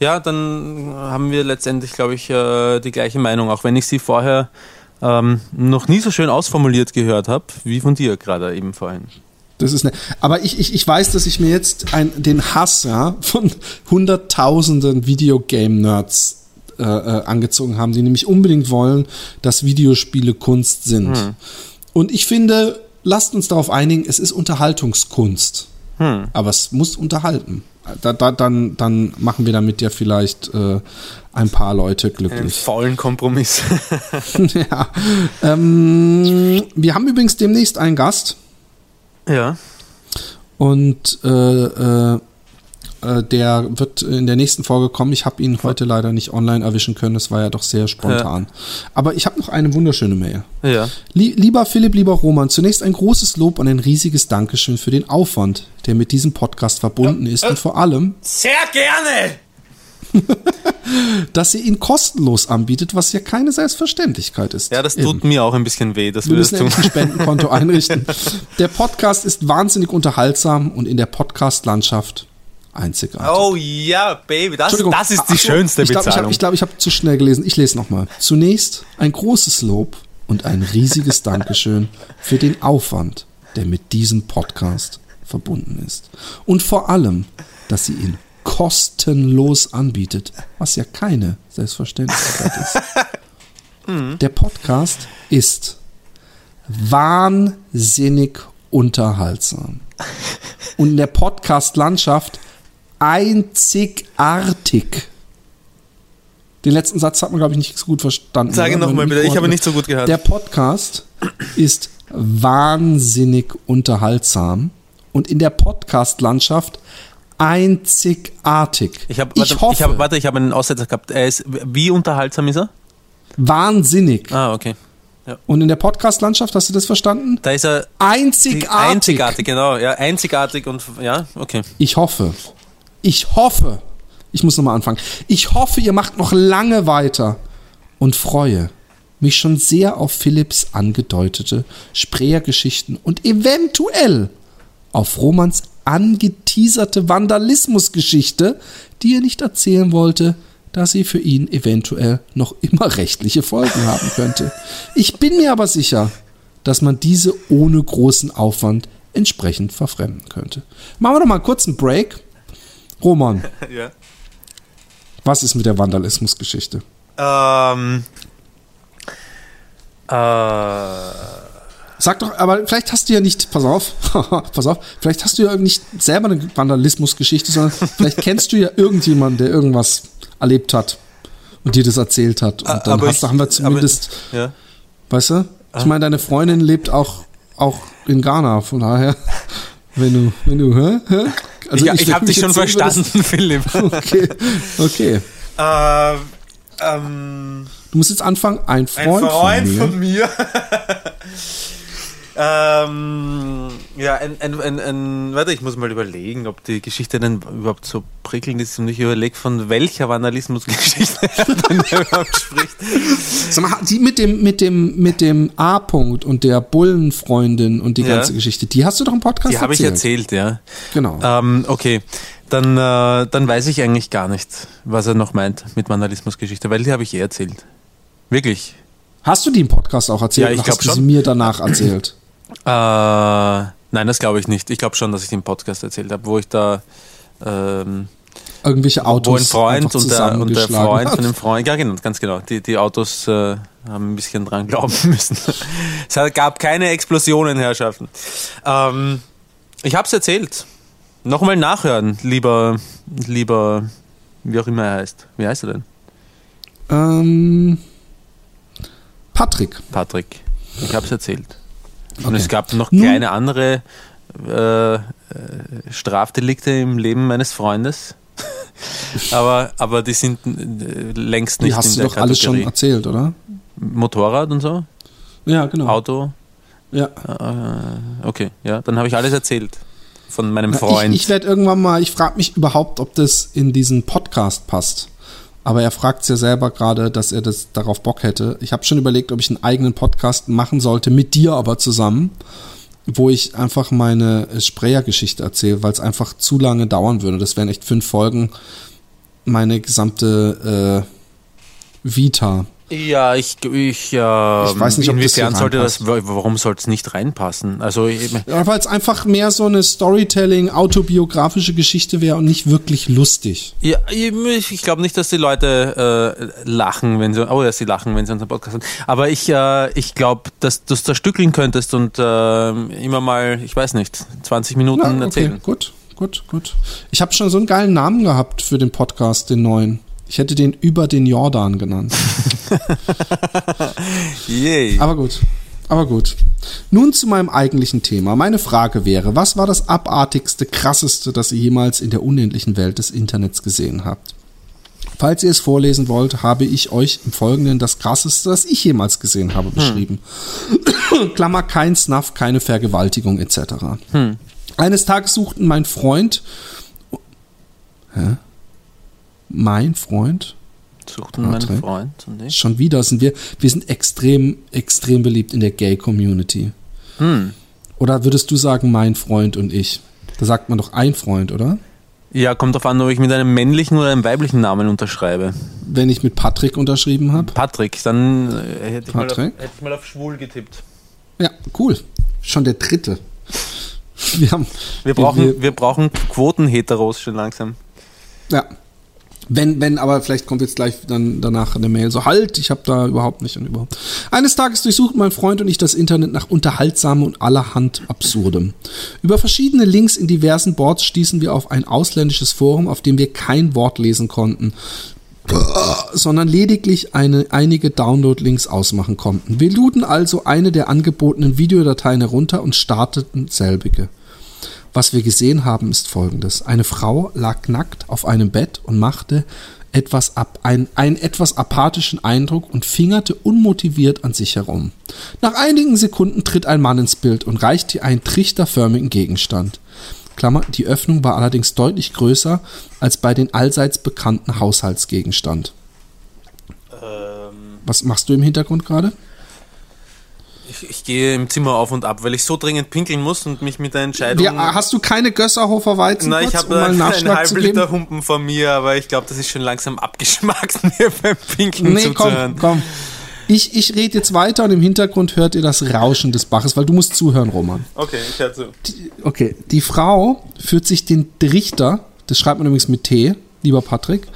Ja, dann haben wir letztendlich, glaube ich, äh, die gleiche Meinung, auch wenn ich sie vorher ähm, noch nie so schön ausformuliert gehört habe, wie von dir gerade eben vorhin. Das ist ne Aber ich, ich, ich weiß, dass ich mir jetzt ein, den Hass ja, von hunderttausenden Videogame-Nerds äh, äh, angezogen haben, die nämlich unbedingt wollen, dass Videospiele Kunst sind. Und ich finde, lasst uns darauf einigen, es ist Unterhaltungskunst. Aber es muss unterhalten. Da, da, dann, dann machen wir damit ja vielleicht äh, ein paar Leute Einen glücklich. faulen Kompromiss. *laughs* ja. ähm, wir haben übrigens demnächst einen Gast. ja. Und äh, äh, äh, der wird in der nächsten Folge kommen. Ich habe ihn heute leider nicht online erwischen können. Das war ja doch sehr spontan. Aber ich habe noch eine wunderschöne Mail. Ja. Lie lieber Philipp, lieber Roman, zunächst ein großes Lob und ein riesiges Dankeschön für den Aufwand, der mit diesem Podcast verbunden ist und vor allem, Sehr gerne! *laughs* dass ihr ihn kostenlos anbietet, was ja keine Selbstverständlichkeit ist. Ja, das Eben. tut mir auch ein bisschen weh, dass Wir wir das müssen tun. endlich ein Spendenkonto *laughs* einrichten. Der Podcast ist wahnsinnig unterhaltsam und in der Podcast-Landschaft einzigartig. Oh ja, Baby, das, das ist die Ach so, schönste ich glaub, Bezahlung. Ich glaube, ich habe hab zu schnell gelesen. Ich lese nochmal. Zunächst ein großes Lob und ein riesiges *laughs* Dankeschön für den Aufwand, der mit diesem Podcast verbunden ist. Und vor allem, dass sie ihn kostenlos anbietet, was ja keine Selbstverständlichkeit ist. *laughs* Der Podcast ist wahnsinnig unterhaltsam. Und in der Podcast-Landschaft einzigartig. Den letzten Satz hat man, glaube ich, nicht so gut verstanden. Sage oder? noch mal Mein bitte, ich habe nicht so gut gehört. Der Podcast ist wahnsinnig unterhaltsam und in der Podcast-Landschaft einzigartig. Ich habe, ich hoffe, ich hab, warte, ich habe einen Aussetzer gehabt. Er ist, wie unterhaltsam ist er? wahnsinnig. Ah, okay. Und in der Podcast-Landschaft, hast du das verstanden? Da ist er Einzigartig. einzigartig, genau. Ja, einzigartig und ja, okay. Ich hoffe, ich hoffe, ich muss nochmal anfangen. Ich hoffe, ihr macht noch lange weiter und freue mich schon sehr auf Philipps angedeutete Spreergeschichten und eventuell auf Romans angeteaserte Vandalismusgeschichte, die er nicht erzählen wollte, da sie für ihn eventuell noch immer rechtliche Folgen *laughs* haben könnte. Ich bin mir aber sicher, dass man diese ohne großen Aufwand entsprechend verfremden könnte. Machen wir doch mal kurz einen Break. Roman, *laughs* Ja. was ist mit der Vandalismusgeschichte? Ähm. Äh, Sag doch, aber vielleicht hast du ja nicht, pass auf, *laughs* pass auf, vielleicht hast du ja nicht selber eine Vandalismusgeschichte, sondern *laughs* vielleicht kennst du ja irgendjemanden, der irgendwas erlebt hat und dir das erzählt hat. Und dann aber hast, ich- haben wir aber- zumindest, ja. weißt du? Ich meine, deine Freundin lebt auch, auch in Ghana, von daher, wenn du, wenn du, hä? hä? Also ich ich wenn habe dich schon würdest- verstanden, *laughs* Philipp. Okay, okay. ähm, ähm, Du musst jetzt anfangen, ein ein Freund, Freund von mir. von mir. *laughs* ähm, ja, ein, ein, ein, ein, warte, ich muss mal überlegen, ob die Geschichte denn überhaupt so prickelnd ist und ich überlege, von welcher Vandalismusgeschichte *laughs* er denn überhaupt spricht. Sag mal, die mit dem, mit dem, mit dem A-Punkt und der Bullenfreundin und die Ja. ganze Geschichte, die hast du doch im Podcast Die habe ich erzählt, ja. Genau. Ähm, okay, dann, äh, dann weiß ich eigentlich gar nicht, was er noch meint mit Vandalismusgeschichte, weil die habe ich eh erzählt. Wirklich. Hast du die im Podcast auch erzählt Ja, ich oder hast glaub du sie schon. mir danach erzählt? Äh, nein, das glaube ich nicht. Ich glaube schon, dass ich den Podcast erzählt habe, wo ich da ähm, Irgendwelche Autos wo ein Freund und der, und der Freund hat. von dem Freund, ja genau, ganz genau, die, die Autos äh, haben ein bisschen dran glauben *laughs* müssen. es gab keine Explosionen, Herrschaften. Ähm, ich habe es erzählt. Nochmal nachhören, lieber, lieber, wie auch immer er heißt. Wie heißt er denn? Ähm, Patrick. Patrick. Ich habe es erzählt. Und Okay. es gab noch Nun- kleine andere äh, äh, Strafdelikte im Leben meines Freundes. *laughs* aber, aber die sind äh, längst nicht Die hast in du der doch alles schon Kategorie. erzählt, oder? Motorrad und so? Ja, genau. Auto? Ja. Äh, okay, ja, dann habe ich alles erzählt. Von meinem Na, Freund. Ich, ich werde irgendwann mal, ich frage mich überhaupt, ob das in diesen Podcast passt. Aber er fragt ja selber gerade, dass er das darauf Bock hätte. Ich habe schon überlegt, ob ich einen eigenen Podcast machen sollte, mit dir aber zusammen, wo ich einfach meine Sprayer-Geschichte erzähle, weil es einfach zu lange dauern würde. Das wären echt fünf Folgen. Meine gesamte äh, Vita ja, ich, ich, äh, ich weiß nicht, inwiefern das sollte das, warum sollte es nicht reinpassen? Also, ja, weil es einfach mehr so eine Storytelling, autobiografische Geschichte wäre und nicht wirklich lustig. Ja, ich, ich glaube nicht, dass die Leute äh, lachen, wenn sie, oh ja, sie lachen, wenn sie unseren Podcast hören. Aber ich, äh, ich glaube, dass du es zerstückeln könntest und äh, immer mal, ich weiß nicht, 20 Minuten ja, okay, erzählen. Gut, gut, gut. Ich habe schon so einen geilen Namen gehabt für den Podcast, den neuen. Ich hätte den über den Jordan genannt. *laughs* Yay. Aber gut. Aber gut. Nun zu meinem eigentlichen Thema. Meine Frage wäre, was war das abartigste, krasseste, das ihr jemals in der unendlichen Welt des Internets gesehen habt? Falls ihr es vorlesen wollt, habe ich euch im Folgenden das krasseste, das ich jemals gesehen habe, beschrieben. Hm. *coughs* Klammer, kein Snuff, keine Vergewaltigung etc. Hm. Eines Tages suchten mein Freund. Hä? Mein Freund. Suchten meinen Freund und ich. Schon wieder sind wir, wir sind extrem, extrem beliebt in der Gay-Community. Hm. Oder würdest du sagen, mein Freund und ich? Da sagt man doch ein Freund, oder? Ja, kommt darauf an, ob ich mit einem männlichen oder einem weiblichen Namen unterschreibe. Wenn ich mit Patrick unterschrieben habe? Patrick, dann äh, hätte, ich Patrick? Mal auf, hätte ich mal auf schwul getippt. Ja, cool. Schon der dritte. Wir, haben, wir, brauchen, wir, wir brauchen Quoten-Heteros schon langsam. Ja, wenn, wenn, aber vielleicht kommt jetzt gleich dann danach eine Mail so, halt, ich habe da überhaupt nicht und überhaupt. Eines Tages durchsuchten mein Freund und ich das Internet nach unterhaltsamem und allerhand Absurdem. Über verschiedene Links in diversen Boards stießen wir auf ein ausländisches Forum, auf dem wir kein Wort lesen konnten, sondern lediglich eine, einige Download-Links ausmachen konnten. Wir luden also eine der angebotenen Videodateien herunter und starteten selbige. Was wir gesehen haben, ist folgendes. Eine Frau lag nackt auf einem Bett und machte etwas ab, ein, einen etwas apathischen Eindruck und fingerte unmotiviert an sich herum. Nach einigen Sekunden tritt ein Mann ins Bild und reicht ihr einen trichterförmigen Gegenstand. Klammer, die Öffnung war allerdings deutlich größer als bei den allseits bekannten Haushaltsgegenstand. Ähm. Was machst du im Hintergrund gerade? Ich, ich, gehe im Zimmer auf und ab, weil ich so dringend pinkeln muss und mich mit der Entscheidung. Ja, hast du keine Gösserhofer Weizen? Nein, ich habe um einen, einen halben Liter Humpen von mir, aber ich glaube, das ist schon langsam abgeschmackt, *laughs* mir beim Pinkeln nee, zuzuhören. Komm, komm. Ich, ich rede jetzt weiter und im Hintergrund hört ihr das Rauschen des Baches, weil du musst zuhören, Roman. Okay, ich höre zu. Die, okay, die Frau führt sich den Trichter, das schreibt man übrigens mit T, lieber Patrick,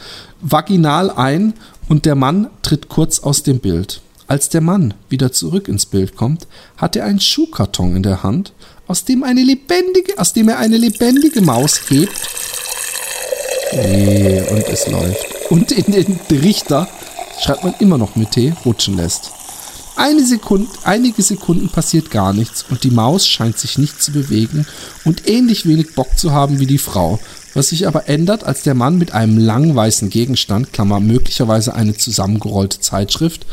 vaginal ein und der Mann tritt kurz aus dem Bild. Als der Mann wieder zurück ins Bild kommt, hat er einen Schuhkarton in der Hand, aus dem, eine lebendige, aus dem er eine lebendige Maus hebt. Nee, und es läuft. Und in den Trichter, schreibt man immer noch mit T, rutschen lässt. Eine Sekunde, einige Sekunden passiert gar nichts und die Maus scheint sich nicht zu bewegen und ähnlich wenig Bock zu haben wie die Frau, was sich aber ändert, als der Mann mit einem langen weißen Gegenstand, Klammer möglicherweise eine zusammengerollte Zeitschrift,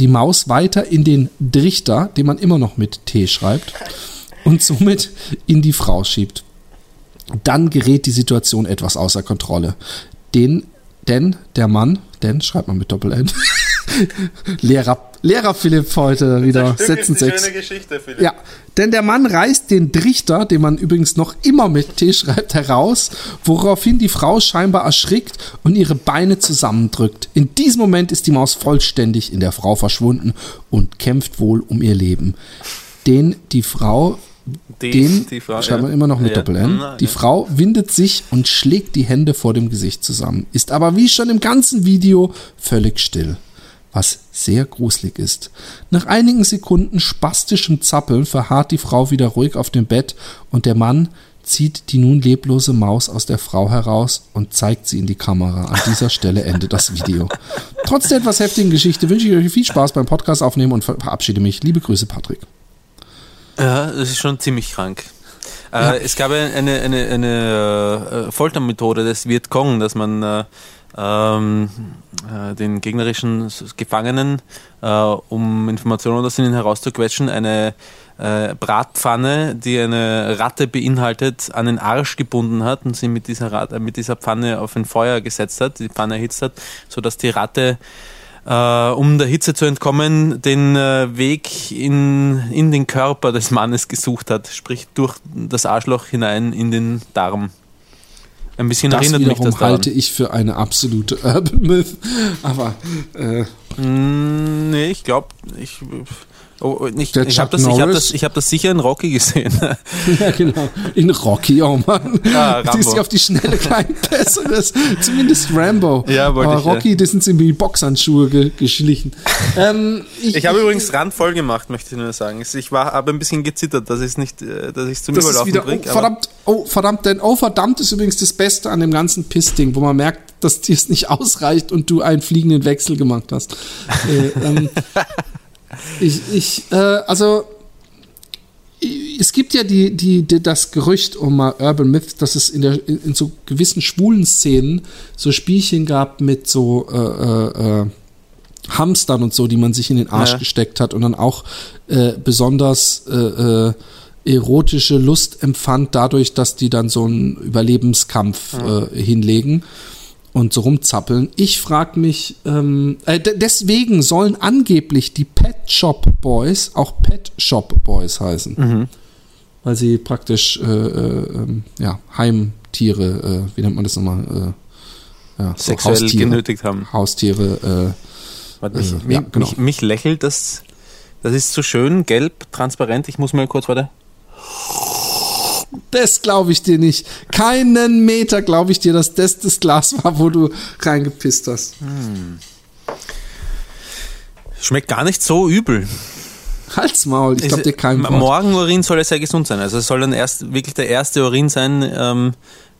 die Maus weiter in den Drichter, den man immer noch mit T schreibt, und somit in die Frau schiebt. Dann gerät die Situation etwas außer Kontrolle. Den, denn der Mann, denn schreibt man mit Doppel-N, *laughs* Lehrer Lehrer Philipp heute wieder setzen sechs. Schöne Geschichte, Philipp. Ja, denn der Mann reißt den Trichter, den man übrigens noch immer mit T schreibt, heraus, woraufhin die Frau scheinbar erschrickt und ihre Beine zusammendrückt. In diesem Moment ist die Maus vollständig in der Frau verschwunden und kämpft wohl um ihr Leben. Den die Frau die, den die Frau, schreibt man ja. immer noch mit ja. Doppel-N. Die ja. Frau windet sich und schlägt die Hände vor dem Gesicht zusammen, ist aber wie schon im ganzen Video völlig still was sehr gruselig ist. Nach einigen Sekunden spastischem Zappeln verharrt die Frau wieder ruhig auf dem Bett und der Mann zieht die nun leblose Maus aus der Frau heraus und zeigt sie in die Kamera. An dieser Stelle endet das Video. Trotz der etwas heftigen Geschichte wünsche ich euch viel Spaß beim Podcast aufnehmen und verabschiede mich. Liebe Grüße, Patrick. Ja, das ist schon ziemlich krank. Äh, ja. Es gab eine, eine, eine, eine äh, Foltermethode des Vietcong, dass man äh, ähm, äh, den gegnerischen Gefangenen, äh, um Informationen aus ihnen herauszuquetschen, eine äh, Bratpfanne, die eine Ratte beinhaltet, an den Arsch gebunden hat und sie mit dieser, Rat, mit dieser Pfanne auf ein Feuer gesetzt hat, die Pfanne erhitzt hat, sodass die Ratte äh, um der Hitze zu entkommen, den äh, Weg in, in den Körper des Mannes gesucht hat, sprich durch das Arschloch hinein in den Darm. Ein bisschen Das erinnert mich das daran. halte ich für eine absolute *laughs* Urban Myth. Aber äh, Mm, nee, ich glaube, ich, oh, ich, Der ich habe das, ich hab das, ich hab das sicher in Rocky gesehen. *laughs* ja, genau. In Rocky, oh Mann. Ja. Die ist ja auf die Schnelle kein *laughs* besseres. Zumindest Rambo. Ja, wollte Aber ich, ja. Rocky, das sind mit Boxhandschuhe ge geschlichen. ähm, Ich habe übrigens randvoll gemacht, möchte ich nur sagen. Ich war aber ein bisschen gezittert, dass ich es nicht, äh, dass ich zum Das Überlaufen wieder, bringe. oh, verdammt, oh, verdammt, denn oh, verdammt ist übrigens das Beste an dem ganzen Piss-Ding, wo man merkt, dass dir es nicht *laughs* ausreicht und du einen fliegenden Wechsel gemacht hast. äh, ähm, ich, ich, äh, also, es gibt ja die, die, die, das Gerücht um mal Urban Myth, dass es in, der, in, so gewissen schwulen Szenen so Spielchen gab mit so äh, äh, äh, Hamstern und so, die man sich in den Arsch Ja. gesteckt hat und dann auch äh, besonders äh, äh, erotische Lust empfand dadurch, dass die dann so einen Überlebenskampf äh, hinlegen und so rumzappeln. Ich frage mich, ähm, äh, de- deswegen sollen angeblich die Pet Shop Boys auch Pet Shop Boys heißen. Mhm. Weil sie praktisch äh, äh, ähm, ja, Heimtiere, äh, wie nennt man das nochmal? Äh, ja, so sexuell Haustiere. genötigt haben. Haustiere, Warte, Äh, ich, ja, mich, genau. mich, mich lächelt das. Das ist so schön, gelb, transparent. Ich muss mal kurz, warte. Das glaube ich dir nicht. Keinen Meter glaube ich dir, dass das das Glas war, wo du reingepisst hast. Schmeckt gar nicht so übel. Halt's Maul, ich glaube dir kein Wort. Morgenurin soll ja sehr gesund sein. Also es soll dann erst wirklich der erste Urin sein ähm,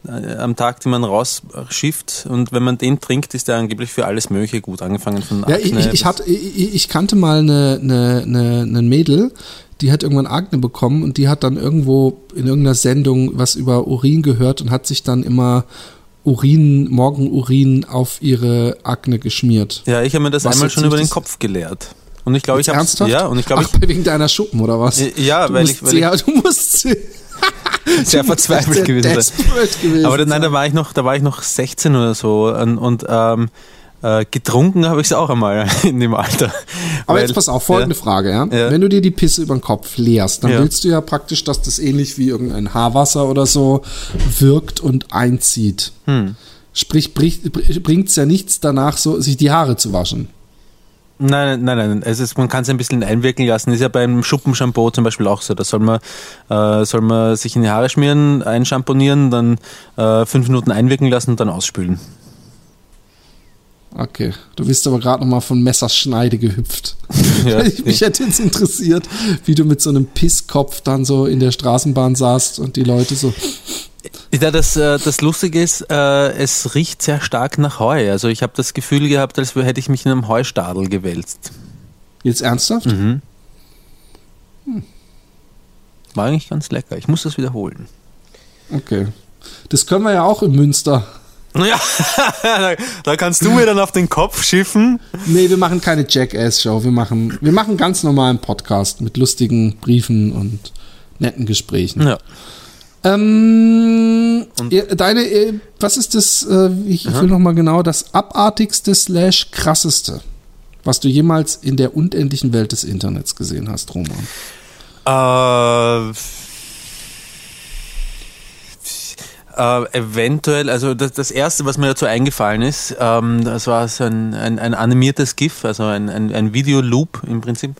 äh, am Tag, den man rausschifft. Und wenn man den trinkt, ist der angeblich für alles Mögliche gut. Angefangen von Ja, ich, Akne ich, ich, hatte, ich, ich kannte mal eine, eine, eine, eine Mädel, die hat irgendwann Akne bekommen und die hat dann irgendwo in irgendeiner Sendung was über Urin gehört und hat sich dann immer Urin, Morgenurin auf ihre Akne geschmiert. Ja, ich habe mir das Was einmal schon über den Kopf geleert. Und ich glaube, ich habe ja und ich glaube, Ach, wegen deiner Schuppen oder was? ich, ja, du weil ich, weil sehr, du musst sehr, *laughs* ich verzweifelt gewesen desperate gewesen Aber nein, sein. da war ich noch, da war ich noch 16 oder so und, und ähm, äh, getrunken habe ich es auch einmal *laughs* in dem Alter. Aber Weil- jetzt pass auf, folgende ja. Frage, ja? Ja. Wenn du dir die Pisse über den Kopf leerst, dann Ja. willst du ja praktisch, dass das ähnlich wie irgendein Haarwasser oder so wirkt und einzieht. Hm. Sprich, bringt es ja nichts danach, so sich die Haare zu waschen. Nein, nein, nein. Es ist, man kann es ein bisschen einwirken lassen. Ist ja beim Schuppenshampoo zum Beispiel auch so. Da soll man, äh, soll man sich in die Haare schmieren, einschamponieren, dann äh, fünf Minuten einwirken lassen und dann ausspülen. Okay, du bist aber gerade noch mal von Messers Schneide gehüpft. *laughs* Ja, ich, mich hätte jetzt interessiert, wie du mit so einem Pisskopf dann so in der Straßenbahn saßt und die Leute so. Ja, das, äh, das Lustige ist, äh, es riecht sehr stark nach Heu. Also ich habe das Gefühl gehabt, als hätte ich mich in einem Heustadel gewälzt. Jetzt ernsthaft? Mhm. War eigentlich ganz lecker. Ich muss das wiederholen. Okay. Das können wir ja auch in Münster. Ja, *laughs* da, da kannst du mir dann auf den Kopf schiffen. Nee, wir machen keine Jackass-Show. Wir machen, wir machen ganz normalen Podcast mit lustigen Briefen und netten Gesprächen. Ja. Ähm, deine, was ist das, äh, ich will noch mal genau, das abartigste slash krasseste, was du jemals in der unendlichen Welt des Internets gesehen hast, Roman? Äh, äh, eventuell, also das, das erste, was mir dazu eingefallen ist, ähm, das war so ein, ein, ein animiertes GIF, also ein, ein, ein Videoloop im Prinzip,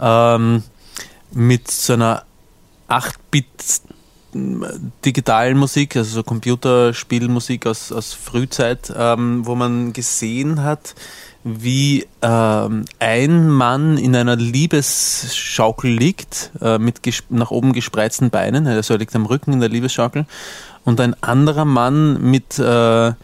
ähm, mit so einer 8-Bit digitalen Musik, also so Computerspielmusik aus, aus Frühzeit, ähm, wo man gesehen hat, wie ähm, ein Mann in einer Liebesschaukel liegt, äh, mit nach oben gespreizten Beinen, also er liegt am Rücken in der Liebesschaukel, und ein anderer Mann mit, äh, äh,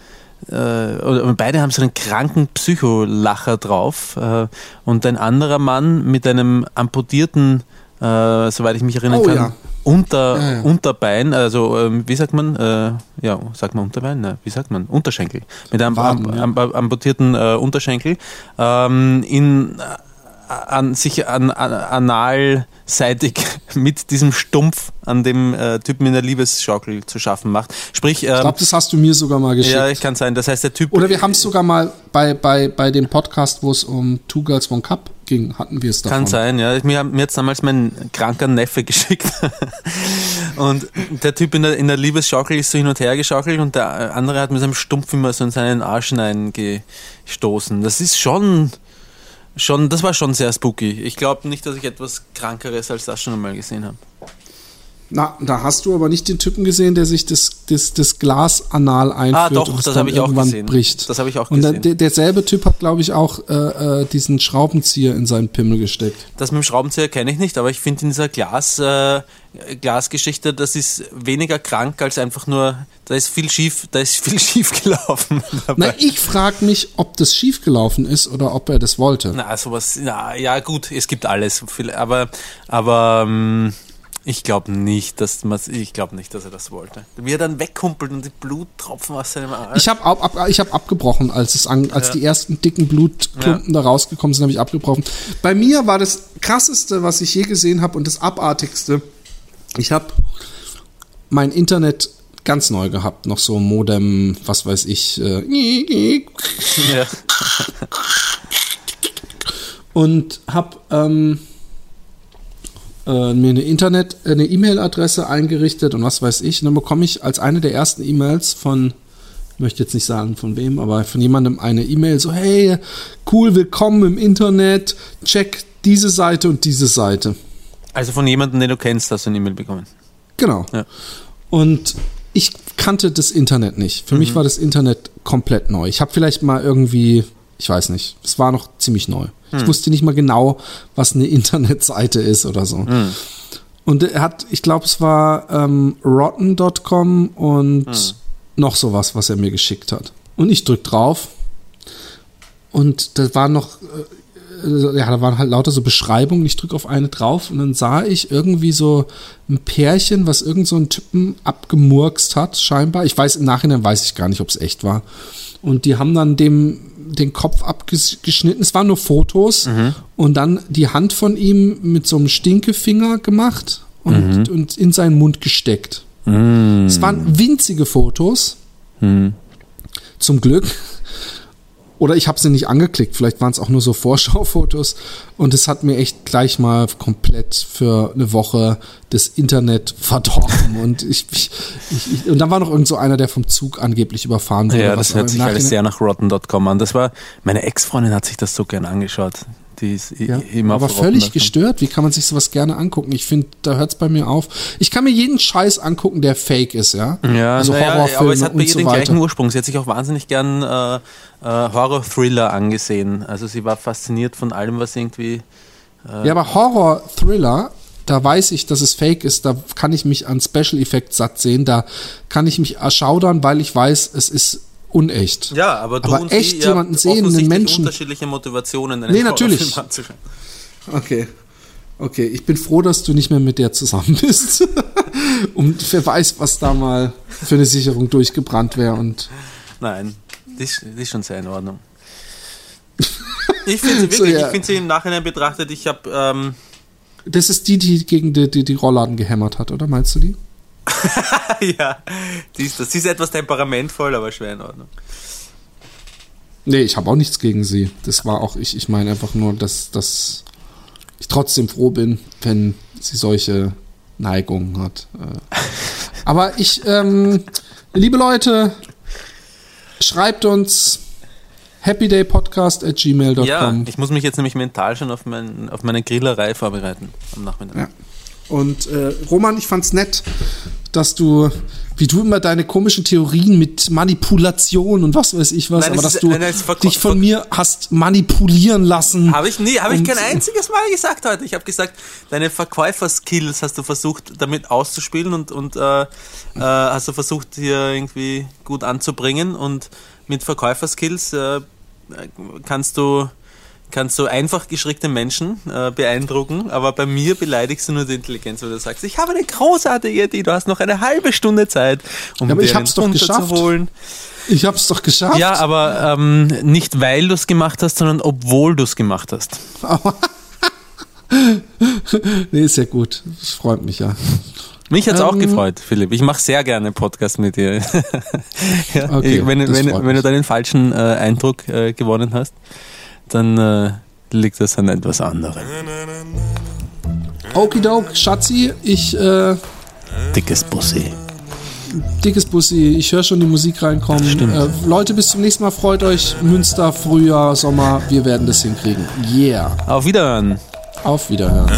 beide haben so einen kranken Psycholacher drauf, äh, und ein anderer Mann mit einem amputierten, äh, soweit ich mich erinnern Oh kann, ja. Unter, Ja, ja. Unterbein, also ähm, wie sagt man, äh, ja, sagt man Unterbein, ne, wie sagt man, Unterschenkel, mit einem Waden, am, ja. am, amputierten äh, Unterschenkel, ähm, in, an, sich an, an, analseitig *laughs* mit diesem Stumpf an dem äh, Typen in der Liebesschaukel zu schaffen macht. Sprich, Ich ähm, glaube, das hast du mir sogar mal geschickt. ja, ich kann sein, das heißt, der Typ... Oder wir haben es sogar mal bei, bei, bei dem Podcast, wo es um Two Girls One Cup ging, hatten wir es davon. Kann sein, ja. Mir, mir hat damals mein kranker Neffe *laughs* geschickt. und der Typ in der, in der Liebesschaukel ist so hin und her geschaukelt und der andere hat mit seinem Stumpf immer so in seinen Arsch hineingestoßen. Das ist schon, schon, das war schon sehr spooky. Ich glaube nicht, dass ich etwas Krankeres als das schon einmal gesehen habe. Na, da hast du aber nicht den Typen gesehen, der sich das, das, das Glas anal einführt Ah, doch, und das dann habe ich auch irgendwann gesehen. bricht. Das habe ich auch und gesehen. dann, der, derselbe Typ hat, glaube ich, auch äh, äh, diesen Schraubenzieher in seinen Pimmel gesteckt. Das mit dem Schraubenzieher kenne ich nicht, aber ich finde in dieser Glas, äh, Glasgeschichte, das ist weniger krank als einfach nur, da ist viel schief, da ist viel *laughs* schief gelaufen. Na, ich frage mich, ob das schiefgelaufen ist oder ob er das wollte. Na, sowas, na, ja gut, es gibt alles, aber, aber ähm, ich glaube nicht, dass man, ich glaube nicht, dass er das wollte. Wie er dann wegkumpelt und die Bluttropfen aus seinem Arsch. Ich habe ab, ab, ich hab abgebrochen, als, es an, als Ja. die ersten dicken Blutklumpen da rausgekommen sind, habe ich abgebrochen. Bei mir war das krasseste, was ich je gesehen habe und das abartigste. Ich habe mein Internet ganz neu gehabt, noch so Modem, was weiß ich, äh, ja. und habe ähm, äh, mir eine Internet, äh, eine E-Mail-Adresse eingerichtet und was weiß ich. Und dann bekomme ich als eine der ersten E-Mails von, ich möchte jetzt nicht sagen von wem, aber von jemandem eine E-Mail so, hey, cool, willkommen im Internet, check diese Seite und diese Seite. Also von jemandem, den du kennst, hast du eine E-Mail bekommen. Genau. Ja. Und ich kannte das Internet nicht. Für Mhm. mich war das Internet komplett neu. Ich habe vielleicht mal irgendwie, ich weiß nicht, es war noch ziemlich neu. Ich wusste nicht mal genau, was eine *laughs* Internetseite ist oder so. Mhm. Und er hat, ich glaube, es war ähm, rotten.com und Mhm. noch sowas, was er mir geschickt hat. Und ich drück drauf und da war noch, äh, ja, da waren halt lauter so Beschreibungen. Ich drücke auf eine drauf und dann sah ich irgendwie so ein Pärchen, was irgend so einen Typen abgemurkst hat, scheinbar. Ich weiß, im Nachhinein weiß ich gar nicht, ob es echt war. Und die haben dann dem den Kopf abgeschnitten. Es waren nur Fotos und dann die Hand von ihm mit so einem Stinkefinger gemacht und, und in seinen Mund gesteckt. Es waren winzige Fotos. Zum Glück. Oder ich habe sie nicht angeklickt. Vielleicht waren es auch nur so *laughs* Vorschaufotos. Und es hat mir echt gleich mal komplett für eine Woche das Internet *laughs* verdorben. Und ich, ich, ich, und dann war noch irgend so einer, der vom Zug angeblich überfahren wurde. Ja, das hört sich alles sehr nach rotten.com an. Das war, meine Ex-Freundin hat sich das so gern angeschaut. Die ist Ja, immer aber völlig rotten.com. gestört. Wie kann man sich sowas gerne angucken? Ich finde, da hört es bei mir auf. Ich kann mir jeden Scheiß angucken, der fake ist, ja. Ja, also Horrorfilme aber es hat bei ihr so den weiter. gleichen Ursprung. Sie hat sich auch wahnsinnig gern äh, äh, Horror-Thriller angesehen. Also sie war fasziniert von allem, was irgendwie. Ja, aber Horror-Thriller, da weiß ich, dass es fake ist, da kann ich mich an Special Effects satt sehen, da kann ich mich erschaudern, weil ich weiß, es ist unecht. Ja, aber du Aber und echt sie, jemanden habt sehen, einen Menschen. unterschiedliche Motivationen, einen Nee, natürlich. Okay. Okay, ich bin froh, dass du nicht mehr mit der zusammen bist. *laughs* und wer weiß, was da mal für eine Sicherung durchgebrannt wäre und Nein, ist, die ist schon sehr in Ordnung. Ich finde *laughs* sie So, wirklich, ja. ich finde sie im Nachhinein betrachtet, ich habe, ähm, das ist die, die gegen die, die, die Rollladen gehämmert hat, oder meinst du die? *laughs* ja, die ist, das. sie ist etwas temperamentvoll, aber schwer in Ordnung. Nee, ich habe auch nichts gegen sie. Das war auch, ich, ich meine einfach nur, dass, dass ich trotzdem froh bin, wenn sie solche Neigungen hat. Äh. Aber ich, ähm, liebe Leute, schreibt uns happydaypodcast at gmail.com. Ja, ich muss mich jetzt nämlich mental schon auf, mein, auf meine Grillerei vorbereiten am Nachmittag. Ja. Und äh, Roman, ich fand's nett, dass du, wie du immer deine komischen Theorien mit Manipulation und was weiß ich was, Nein, aber dass ist- du nein, dich von mir hast manipulieren lassen. Habe ich nie, habe ich kein einziges Mal gesagt heute. Ich habe gesagt, deine Verkäuferskills hast du versucht damit auszuspielen und, und äh, äh, hast du versucht hier irgendwie gut anzubringen und mit Verkäuferskills äh, kannst du kannst so einfach geschrickte Menschen äh, beeindrucken, aber bei mir beleidigst du nur die Intelligenz, weil du sagst, ich habe eine großartige Idee, du hast noch eine halbe Stunde Zeit, um Ja, aber ich hab's doch geschafft. zu holen. Ich hab's doch geschafft. Ja, aber ähm, nicht weil du es gemacht hast, sondern obwohl du es gemacht hast. *laughs* Nee, ist ja gut. Das freut mich ja. Mich hat's auch Ähm, gefreut, Philipp. Ich mache sehr gerne Podcast mit dir. *laughs* ja, Okay, wenn wenn, wenn du deinen falschen äh, Eindruck äh, gewonnen hast, dann äh, liegt das an etwas anderem. Okidok, Schatzi, ich, äh, Dickes Bussi. dickes Bussi, ich höre schon die Musik reinkommen. Äh, Leute, bis zum nächsten Mal. Freut euch. Münster, Frühjahr, Sommer. Wir werden das hinkriegen. Yeah. Auf Wiederhören. Auf Wiederhören.